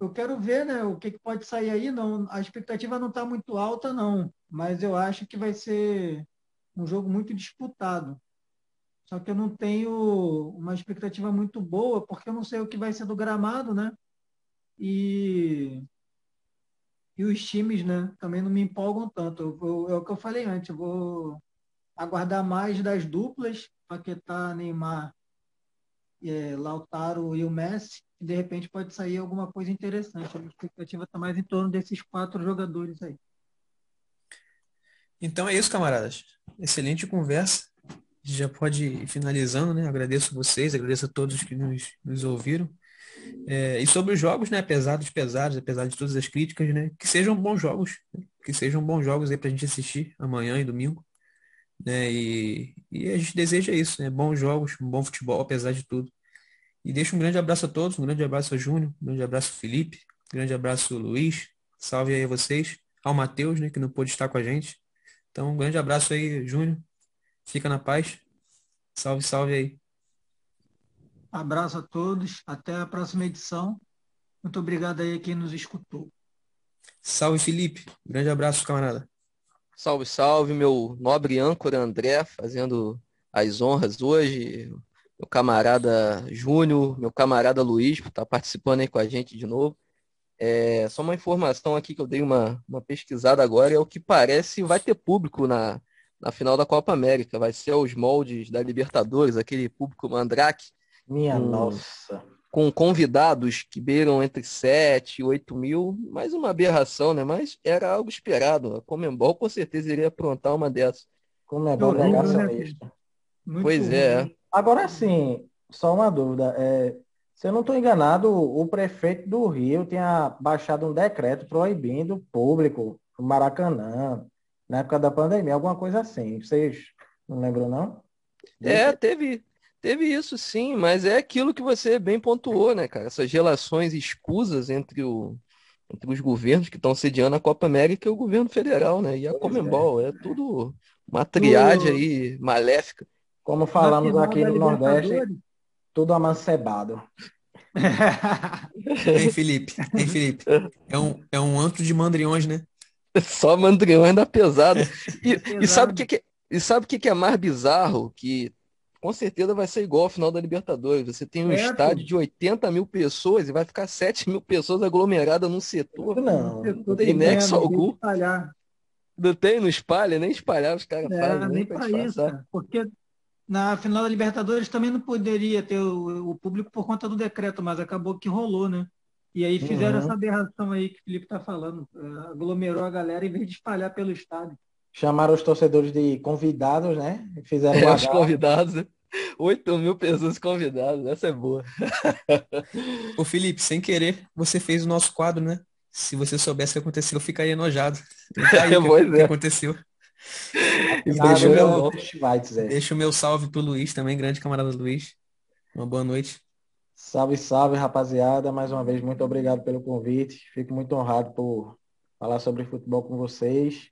eu quero ver né, o que, que pode sair aí. Não, a expectativa não está muito alta, não. Mas eu acho que vai ser um jogo muito disputado. Só que eu não tenho uma expectativa muito boa, porque eu não sei o que vai ser do gramado, né? E, e os times, né? Também não me empolgam tanto. Eu, eu, é o que eu falei antes, eu vou aguardar mais das duplas, Paquetá, Neymar, é, Lautaro e o Messi, e de repente pode sair alguma coisa interessante. A expectativa está mais em torno desses quatro jogadores aí. Então é isso, camaradas. Excelente conversa. Já pode ir finalizando, né? Agradeço vocês, agradeço a todos que nos, nos ouviram. É, e sobre os jogos, né? Apesar dos pesados, apesar de todas as críticas, né? Que sejam bons jogos, né? que sejam bons jogos aí para a gente assistir amanhã e domingo. Né? E, e a gente deseja isso, né? Bons jogos, um bom futebol, apesar de tudo. E deixo um grande abraço a todos, um grande abraço a Júnior, um grande abraço a Felipe, um grande abraço Luiz, salve aí a vocês, ao Matheus, né, que não pôde estar com a gente. Então, um grande abraço aí, Júnior. Fica na paz. Salve, salve aí. Abraço a todos. Até a próxima edição. Muito obrigado aí a quem nos escutou. Salve, Felipe. Grande abraço, camarada. Salve, salve, meu nobre âncora André, fazendo as honras hoje. Meu camarada Júnior, meu camarada Luiz, por estar participando aí com a gente de novo. É, só uma informação aqui que eu dei uma, uma pesquisada agora, é o que parece vai ter público na, na final da Copa América. Vai ser os moldes da Libertadores, aquele público mandrake. Minha um, nossa. Com convidados que beiram entre 7 e 8 mil, mais uma aberração, né? Mas era algo esperado. A Comembol com certeza iria aprontar uma dessas. Comembol né? negacionista. Muito Pois ruim. é. Agora sim, só uma dúvida. É, se eu não estou enganado, o prefeito do Rio tinha baixado um decreto proibindo o público no Maracanã, na época da pandemia, alguma coisa assim. Vocês não lembram, não? É, teve, teve isso sim, mas é aquilo que você bem pontuou, né, cara? Essas relações escusas entre o, entre os governos que estão sediando a Copa América e o governo federal, né? E a é. Comembol, é tudo uma triade No- aí maléfica. Como falamos aqui no Nordeste, tudo amancebado. [LAUGHS] Hein, Felipe? Hein, Felipe? É um, é um antro de mandriões, né? [LAUGHS] Só mandriões da pesada. E, e Pesado. sabe o que, que é- e sabe o que, que é mais bizarro? Que com certeza vai ser igual ao final da Libertadores. Você tem um É, estádio pô. de 80 mil pessoas e vai ficar 7 mil pessoas aglomeradas num setor. Não, Não tem nexo algum. Não tem, não espalha, nem espalhar os caras É, fazem, nem para isso, cara. porque na final da Libertadores também não poderia ter o, o público por conta do decreto, mas acabou que rolou, né? E aí fizeram Uhum. essa aberração aí que o Felipe está falando. É, aglomerou a galera em vez de espalhar pelo estádio. Chamaram os torcedores de convidados, né? E Fizeram É, os convidados, né? 8 mil pessoas convidadas, essa é boa. [LAUGHS] Ô, Felipe, sem querer, você fez o nosso quadro, né? Se você soubesse o que aconteceu, eu ficaria enojado. E tá aí o [LAUGHS] que, o que é. aconteceu. [LAUGHS] Deixa o meu-. Deixa o meu salve pro Luiz também, grande camarada Luiz. Uma boa noite. Salve, salve, rapaziada. Mais uma vez, muito obrigado pelo convite. Fico muito honrado por falar sobre futebol com vocês.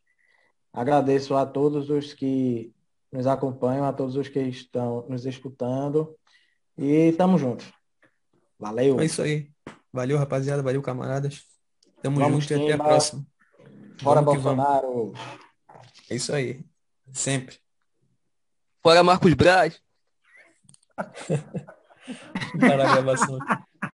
Agradeço a todos os que nos acompanham, a todos os que estão nos escutando. E tamo junto. Valeu. É isso aí. Valeu, rapaziada. Valeu, camaradas. Tamo Vamos, junto e até a próxima. Fora Vamos que vamos. Bolsonaro. É isso aí. Sempre. Fora Marcos Braz. [LAUGHS] Para a gravação.